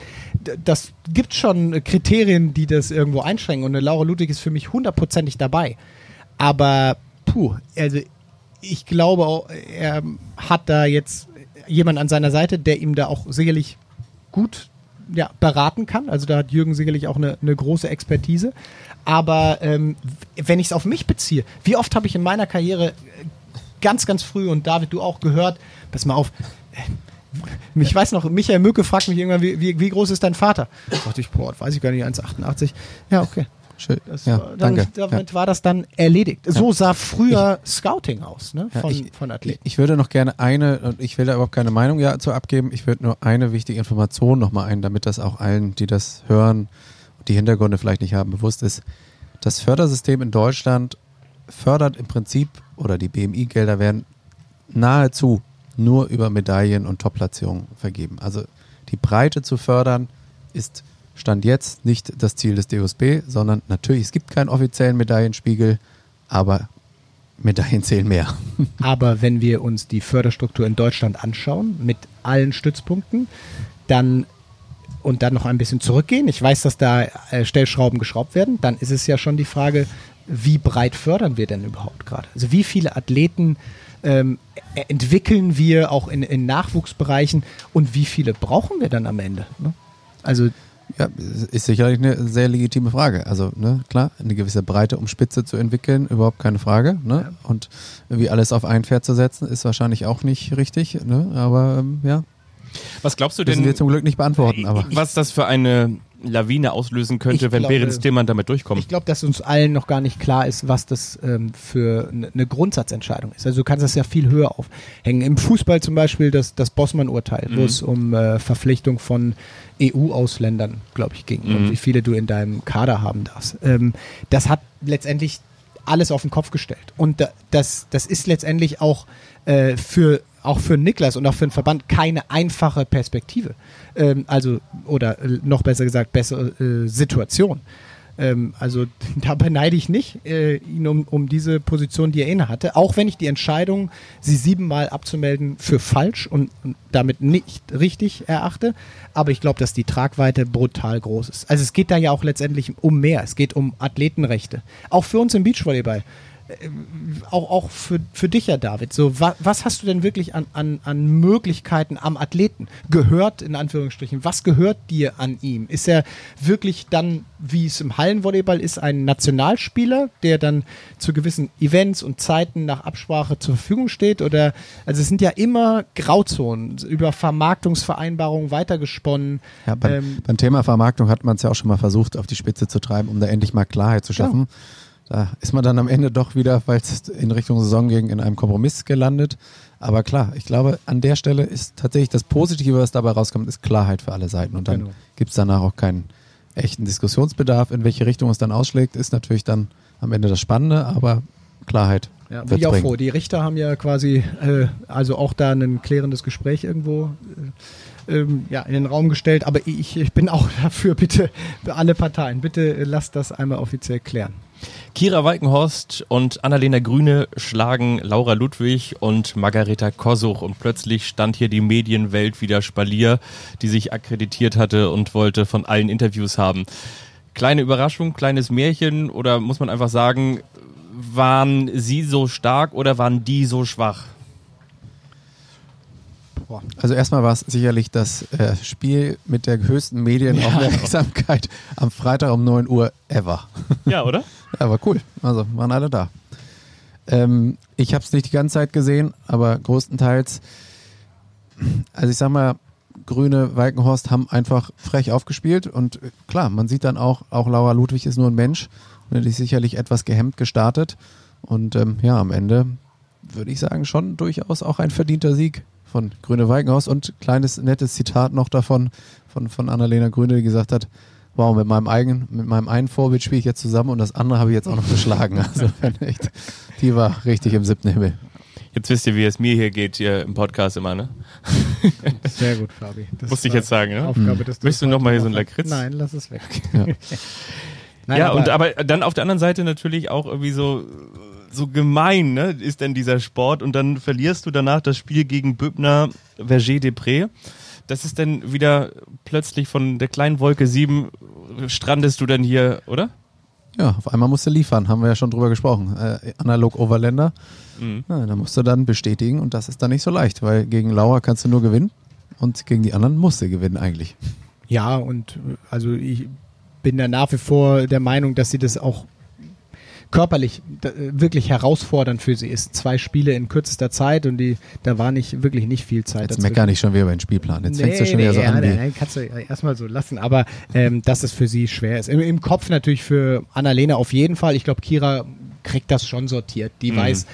Speaker 2: das gibt schon Kriterien, die das irgendwo einschränken. Und eine Laura Ludwig ist für mich hundertprozentig dabei. Aber puh, also ich glaube, er hat da jetzt jemand an seiner Seite, der ihm da auch sicherlich gut ja, beraten kann. Also da hat Jürgen sicherlich auch eine, eine große Expertise. Aber ähm, wenn ich es auf mich beziehe, wie oft habe ich in meiner Karriere äh, ganz, ganz früh und David, du auch gehört, pass mal auf, äh, ich weiß noch, Michael Mücke fragt mich irgendwann, wie, wie, wie groß ist dein Vater? Da dachte ich, boah, weiß ich gar nicht, 1,88. Ja, okay.
Speaker 4: Schön. Ja,
Speaker 2: war, dann,
Speaker 4: danke.
Speaker 2: Damit war das dann erledigt. So sah früher Scouting aus, ne?
Speaker 4: Ja,
Speaker 2: Von,
Speaker 4: ich,
Speaker 2: von Athleten.
Speaker 4: Ich würde noch gerne eine, und ich will da überhaupt keine Meinung ja, zu abgeben, ich würde nur eine wichtige Information nochmal ein, damit das auch allen, die das hören und die Hintergründe vielleicht nicht haben, bewusst ist. Das Fördersystem in Deutschland fördert im Prinzip, oder die BMI-Gelder werden nahezu nur über Medaillen und Top-Platzierungen vergeben. Also die Breite zu fördern ist Stand jetzt nicht das Ziel des DOSB, sondern natürlich, es gibt keinen offiziellen Medaillenspiegel, aber Medaillen zählen mehr.
Speaker 2: Aber wenn wir uns die Förderstruktur in Deutschland anschauen, mit allen Stützpunkten, dann und dann noch ein bisschen zurückgehen, ich weiß, dass da äh, Stellschrauben geschraubt werden, dann ist es ja schon die Frage, wie breit fördern wir denn überhaupt gerade? Also wie viele Athleten ähm, e- entwickeln wir auch in, in Nachwuchsbereichen und wie viele brauchen wir dann am Ende? Ne? Also
Speaker 4: Ja, ist sicherlich eine sehr legitime Frage. Also, ne, klar, eine gewisse Breite, um Spitze zu entwickeln, überhaupt keine Frage. Ne? Und wie alles auf ein Pferd zu setzen, ist wahrscheinlich auch nicht richtig. Ne? Aber ähm, ja,
Speaker 3: Was glaubst du
Speaker 4: müssen
Speaker 3: denn,
Speaker 4: wir zum Glück nicht beantworten. Aber
Speaker 3: was das für eine Lawine auslösen könnte,
Speaker 2: Ich
Speaker 3: wenn
Speaker 2: glaube-
Speaker 3: Behrens Tillmann damit durchkommt?
Speaker 2: Ich glaube, dass uns allen noch gar nicht klar ist, was das ähm, für eine ne Grundsatzentscheidung ist. Also du kannst das ja viel höher aufhängen. Im Fußball zum Beispiel das, das Bossmann-Urteil, wo
Speaker 3: Mhm.
Speaker 2: es um äh, Verpflichtung von EU-Ausländern, glaube ich, ging
Speaker 3: Mhm.
Speaker 2: und wie viele du in deinem Kader haben darfst. Ähm, das hat letztendlich alles auf den Kopf gestellt. Und da, das, das ist letztendlich auch äh, für auch für Niklas und auch für den Verband keine einfache Perspektive. Ähm, also, oder äh, noch besser gesagt, bessere äh, Situation. Ähm, also da beneide ich nicht äh, ihn um, um diese Position, die er inne hatte. Auch wenn ich die Entscheidung, sie siebenmal abzumelden, für falsch und, und damit nicht richtig erachte. Aber ich glaube, dass die Tragweite brutal groß ist. Also es geht da ja auch letztendlich um mehr. Es geht um Athletenrechte. Auch für uns im Beachvolleyball. Äh, auch, auch für, für dich ja, David, so, wa, was hast du denn wirklich an, an, an Möglichkeiten am Athleten gehört, in Anführungsstrichen? Was gehört dir an ihm? Ist er wirklich dann, wie es im Hallenvolleyball ist, ein Nationalspieler, der dann zu gewissen Events und Zeiten nach Absprache zur Verfügung steht? Oder, also es sind ja immer Grauzonen, über Vermarktungsvereinbarungen weitergesponnen.
Speaker 4: Ja, beim,
Speaker 2: Ähm,
Speaker 4: beim Thema Vermarktung hat man es ja auch schon mal versucht, auf die Spitze zu treiben, um da endlich mal Klarheit zu schaffen. Da ist man dann am Ende doch wieder, weil es in Richtung Saison ging, in einem Kompromiss gelandet. Aber klar, ich glaube, an der Stelle ist tatsächlich das Positive, was dabei rauskommt, ist Klarheit für alle Seiten. Und dann
Speaker 2: Genau.
Speaker 4: gibt es danach auch keinen echten Diskussionsbedarf. In welche Richtung es dann ausschlägt, ist natürlich dann am Ende das Spannende, aber Klarheit
Speaker 2: Ja, bin ich auch froh. Die Richter haben ja quasi, äh, also auch da ein klärendes Gespräch irgendwo äh, ähm, ja, in den Raum gestellt. Aber ich, ich bin auch dafür, bitte, für alle Parteien, bitte äh, lasst das einmal offiziell klären.
Speaker 3: Kira Walkenhorst und Annalena Grüne schlagen Laura Ludwig und Margareta Kosuch und plötzlich stand hier die Medienwelt wieder Spalier, die sich akkreditiert hatte und wollte von allen Interviews haben. Kleine Überraschung, kleines Märchen oder muss man einfach sagen, waren sie so stark oder waren die so schwach?
Speaker 4: Also erstmal war es sicherlich das äh, Spiel mit der höchsten Medienaufmerksamkeit am Freitag um 9 Uhr ever.
Speaker 3: Ja, oder?
Speaker 4: Ja, war cool. Also waren alle da. Ähm, ich habe es nicht die ganze Zeit gesehen, aber größtenteils, also ich sag mal, Grüne Walkenhorst haben einfach frech aufgespielt und äh, klar, man sieht dann auch, auch Laura Ludwig ist nur ein Mensch und die ist sicherlich etwas gehemmt gestartet und ähm, ja, am Ende würde ich sagen, schon durchaus auch ein verdienter Sieg von Grüne Walkenhorst und kleines nettes Zitat noch davon von, von Annalena Grüne, die gesagt hat, wow, mit meinem eigenen, mit meinem einen Vorbild spiele ich jetzt zusammen und das andere habe ich jetzt auch noch geschlagen. Also echt, die war richtig im siebten Himmel.
Speaker 3: Jetzt wisst ihr, wie es mir hier geht, hier im Podcast immer, ne?
Speaker 2: Sehr gut, Fabi. Das
Speaker 3: Musste ich jetzt sagen, ne?
Speaker 2: Aufgabe, dass
Speaker 3: Möchtest du
Speaker 2: das
Speaker 3: noch mal hier so ein. Lakritz?
Speaker 2: Nein, lass es weg.
Speaker 4: Ja.
Speaker 2: Nein,
Speaker 3: ja, und aber dann auf der anderen Seite natürlich auch irgendwie so, so gemein, ne, ist denn dieser Sport und dann verlierst du danach das Spiel gegen Bübner Verger Depré. Das ist dann wieder plötzlich von der kleinen Wolke 7 strandest du dann hier, oder?
Speaker 4: Ja, auf einmal musst du liefern, haben wir ja schon drüber gesprochen. Äh, analog Overländer.
Speaker 3: Mhm.
Speaker 4: Ja, da musst du dann bestätigen und das ist dann nicht so leicht, weil gegen Lauer kannst du nur gewinnen und gegen die anderen musst du gewinnen eigentlich.
Speaker 2: Ja, und äh, also ich bin da nach wie vor der Meinung, dass sie das auch körperlich äh, wirklich herausfordernd für sie ist. Zwei Spiele in kürzester Zeit und die, da war nicht wirklich nicht viel Zeit.
Speaker 4: Jetzt mecker nicht schon wieder über den Spielplan. Jetzt fängst du schon wieder so
Speaker 2: ja,
Speaker 4: an.
Speaker 2: nein, nein, kannst du ja erstmal so lassen, aber ähm, dass es für sie schwer ist. Im, Im Kopf natürlich für Annalena auf jeden Fall. Ich glaube, Kira kriegt das schon sortiert. Die
Speaker 3: Mhm.
Speaker 2: weiß,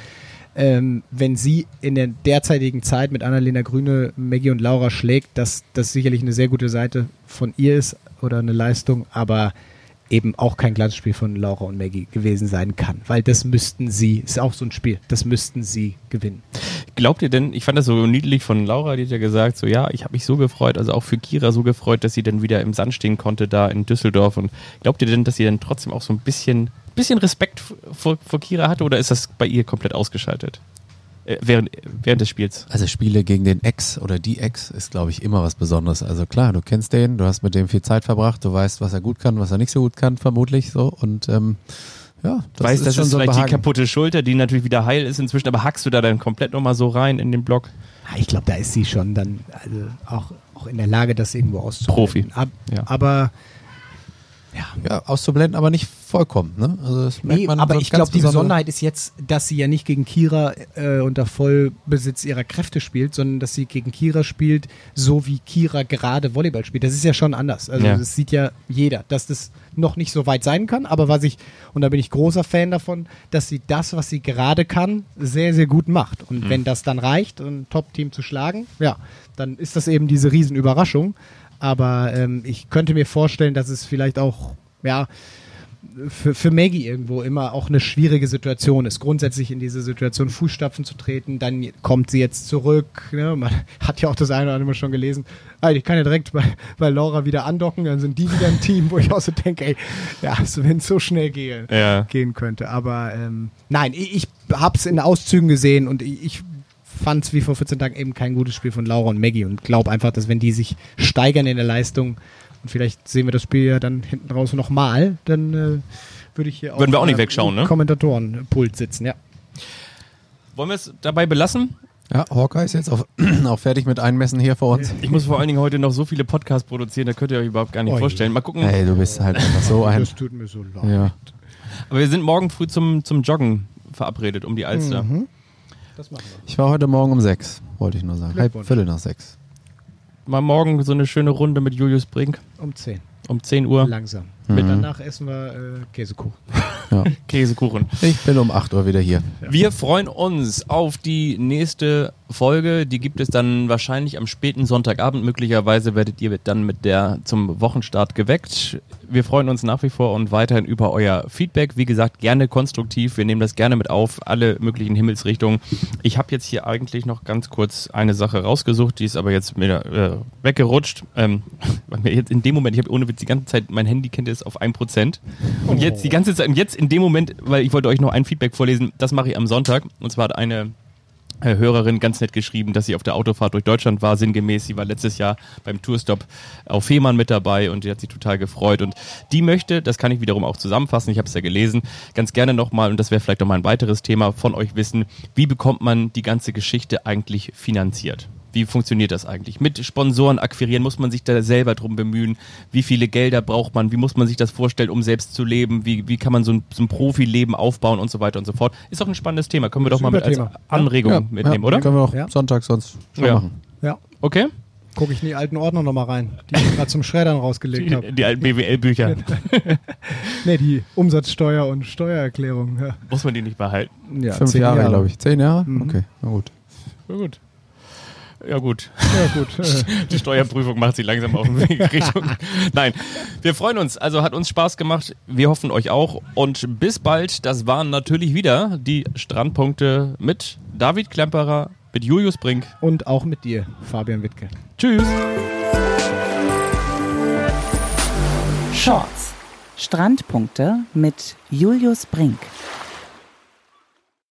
Speaker 2: ähm, wenn sie in der derzeitigen Zeit mit Annalena Grüne, Maggie und Laura schlägt, dass das sicherlich eine sehr gute Seite von ihr ist oder eine Leistung, aber eben auch kein Glanzspiel von Laura und Maggie gewesen sein kann, weil das müssten sie, ist auch so ein Spiel, das müssten sie gewinnen.
Speaker 3: Glaubt ihr denn, ich fand das so niedlich von Laura, die hat ja gesagt, so ja, ich habe mich so gefreut, also auch für Kira so gefreut, dass sie dann wieder im Sand stehen konnte da in Düsseldorf und glaubt ihr denn, dass sie dann trotzdem auch so ein bisschen, bisschen Respekt vor, vor Kira hatte oder ist das bei ihr komplett ausgeschaltet? Äh, während, während des Spiels.
Speaker 4: also Spiele gegen den Ex oder die Ex ist, glaube ich, immer was Besonderes. Also klar, du kennst den, du hast mit dem viel Zeit verbracht, du weißt, was er gut kann, was er nicht so gut kann, vermutlich so. Und ähm, ja, das
Speaker 3: weißt,
Speaker 4: ist
Speaker 3: das
Speaker 4: schon
Speaker 3: ist
Speaker 4: so
Speaker 3: vielleicht die
Speaker 4: Behagen.
Speaker 3: kaputte Schulter, die natürlich wieder heil ist inzwischen, aber hackst du da dann komplett nochmal so rein in den Block?
Speaker 2: Ah, Ich glaube, da ist sie schon dann also auch, auch in der Lage, das irgendwo auszuprobieren.
Speaker 3: Profi.
Speaker 2: Ab,
Speaker 3: Ja.
Speaker 2: Aber ja,
Speaker 4: Ja, auszublenden, aber nicht vollkommen. Ne? Also das merkt
Speaker 2: Nee,
Speaker 4: man
Speaker 2: aber ich glaube, die Besonderheit ist jetzt, dass sie ja nicht gegen Kira äh, unter Vollbesitz ihrer Kräfte spielt, sondern dass sie gegen Kira spielt, so wie Kira gerade Volleyball spielt. Das ist ja schon anders. Also
Speaker 3: Ja.
Speaker 2: das sieht ja jeder, dass das noch nicht so weit sein kann, aber was ich, und da bin ich großer Fan davon, dass sie das, was sie gerade kann, sehr, sehr gut macht. Und
Speaker 3: Mhm.
Speaker 2: wenn das dann reicht, ein Top-Team zu schlagen, ja, dann ist das eben diese Riesenüberraschung. Aber ähm, ich könnte mir vorstellen, dass es vielleicht auch, ja, für, für Maggie irgendwo immer auch eine schwierige Situation ist, grundsätzlich in diese Situation Fußstapfen zu treten. Dann kommt sie jetzt zurück. Ne? Man hat ja auch das eine oder andere schon gelesen. Ah, ich kann ja direkt bei, bei Laura wieder andocken, dann sind die wieder ein Team, wo ich auch so denke, ey, ja, also wenn es so schnell gehe,
Speaker 3: Ja.
Speaker 2: gehen könnte. Aber ähm, nein, ich, ich hab's in Auszügen gesehen und ich, ich fand es wie vor 14 Tagen eben kein gutes Spiel von Laura und Maggie und glaube einfach, dass wenn die sich steigern in der Leistung und vielleicht sehen wir das Spiel ja dann hinten raus nochmal, dann äh, würde ich hier
Speaker 3: Würden wir auch nicht wegschauen, ne?
Speaker 2: Kommentatorenpult sitzen, ja.
Speaker 3: Wollen wir es dabei belassen?
Speaker 4: Ja, Hawkeye ist jetzt auch, auch fertig mit Einmessen hier vor uns.
Speaker 3: Ich muss vor allen Dingen heute noch so viele Podcasts produzieren, da könnt ihr euch überhaupt gar nicht
Speaker 2: Oi.
Speaker 3: vorstellen. Mal gucken.
Speaker 4: Hey, du bist halt einfach so ein.
Speaker 2: Das tut mir so leid.
Speaker 4: Ja.
Speaker 3: Aber wir sind morgen früh zum, zum Joggen verabredet um die Alster.
Speaker 2: Mhm. Das machen wir.
Speaker 4: Ich war heute Morgen um sechs, wollte ich nur sagen. Halb. Viertel nach sechs.
Speaker 3: Mal morgen so eine schöne Runde mit Julius Brink
Speaker 2: Um 10.
Speaker 3: um 10 Uhr.
Speaker 2: Langsam.
Speaker 4: Mhm.
Speaker 2: Danach essen wir äh, Käsekuchen.
Speaker 4: Ja.
Speaker 3: Käsekuchen.
Speaker 4: Ich bin um 8 Uhr wieder hier.
Speaker 3: Wir freuen uns auf die nächste Folge. Die gibt es dann wahrscheinlich am späten Sonntagabend. Möglicherweise werdet ihr dann mit der zum Wochenstart geweckt. Wir freuen uns nach wie vor und weiterhin über euer Feedback. Wie gesagt, gerne konstruktiv. Wir nehmen das gerne mit auf, alle möglichen Himmelsrichtungen. Ich habe jetzt hier eigentlich noch ganz kurz eine Sache rausgesucht, die ist aber jetzt mir äh, weggerutscht. Ähm, weil mir jetzt in dem Moment, ich habe ohne Witz die ganze Zeit, mein Handy kennt es auf 1%. Und jetzt die ganze Zeit, und jetzt in dem Moment, weil ich wollte euch noch ein Feedback vorlesen, das mache ich am Sonntag. Und zwar hat eine Hörerin ganz nett geschrieben, dass sie auf der Autofahrt durch Deutschland war, sinngemäß. Sie war letztes Jahr beim Tourstop auf Fehmarn mit dabei und die hat sich total gefreut. Und die möchte, das kann ich wiederum auch zusammenfassen, ich habe es ja gelesen, ganz gerne nochmal, und das wäre vielleicht nochmal ein weiteres Thema, von euch wissen, wie bekommt man die ganze Geschichte eigentlich finanziert? Wie funktioniert das eigentlich? Mit Sponsoren akquirieren muss man sich da selber drum bemühen. Wie viele Gelder braucht man? Wie muss man sich das vorstellen, um selbst zu leben? Wie, wie kann man so ein, so ein Profileben aufbauen und so weiter und so fort? Ist doch ein spannendes Thema. Können wir doch mal mit als. Anregung mitnehmen,
Speaker 4: ja,
Speaker 3: oder?
Speaker 4: Können wir auch
Speaker 2: Ja.
Speaker 4: Sonntag sonst schon
Speaker 3: Ja.
Speaker 4: machen.
Speaker 2: Ja.
Speaker 3: Okay?
Speaker 2: Gucke ich in die alten Ordner nochmal rein, die ich gerade zum Schreddern rausgelegt habe.
Speaker 3: Die, die alten BWL-Bücher.
Speaker 2: Nee, die Umsatzsteuer und Steuererklärung. Ja,
Speaker 3: Muss man die nicht behalten?
Speaker 2: ja
Speaker 4: Fünf
Speaker 2: zehn
Speaker 4: Jahre, glaube ich. Zehn Jahre?
Speaker 2: Mhm.
Speaker 4: Okay, na gut.
Speaker 3: Ja, gut. Ja, gut.
Speaker 2: Ja, gut.
Speaker 3: Die Steuerprüfung macht sich langsam auf den Weg Richtung. Nein, wir freuen uns. Also hat uns Spaß gemacht. Wir hoffen euch auch. Und bis bald. Das waren natürlich wieder die Strandpunkte mit David Klemperer, mit Julius Brink.
Speaker 2: Und auch mit dir, Fabian Wittke.
Speaker 3: Tschüss.
Speaker 1: Shorts. Strandpunkte mit Julius Brink.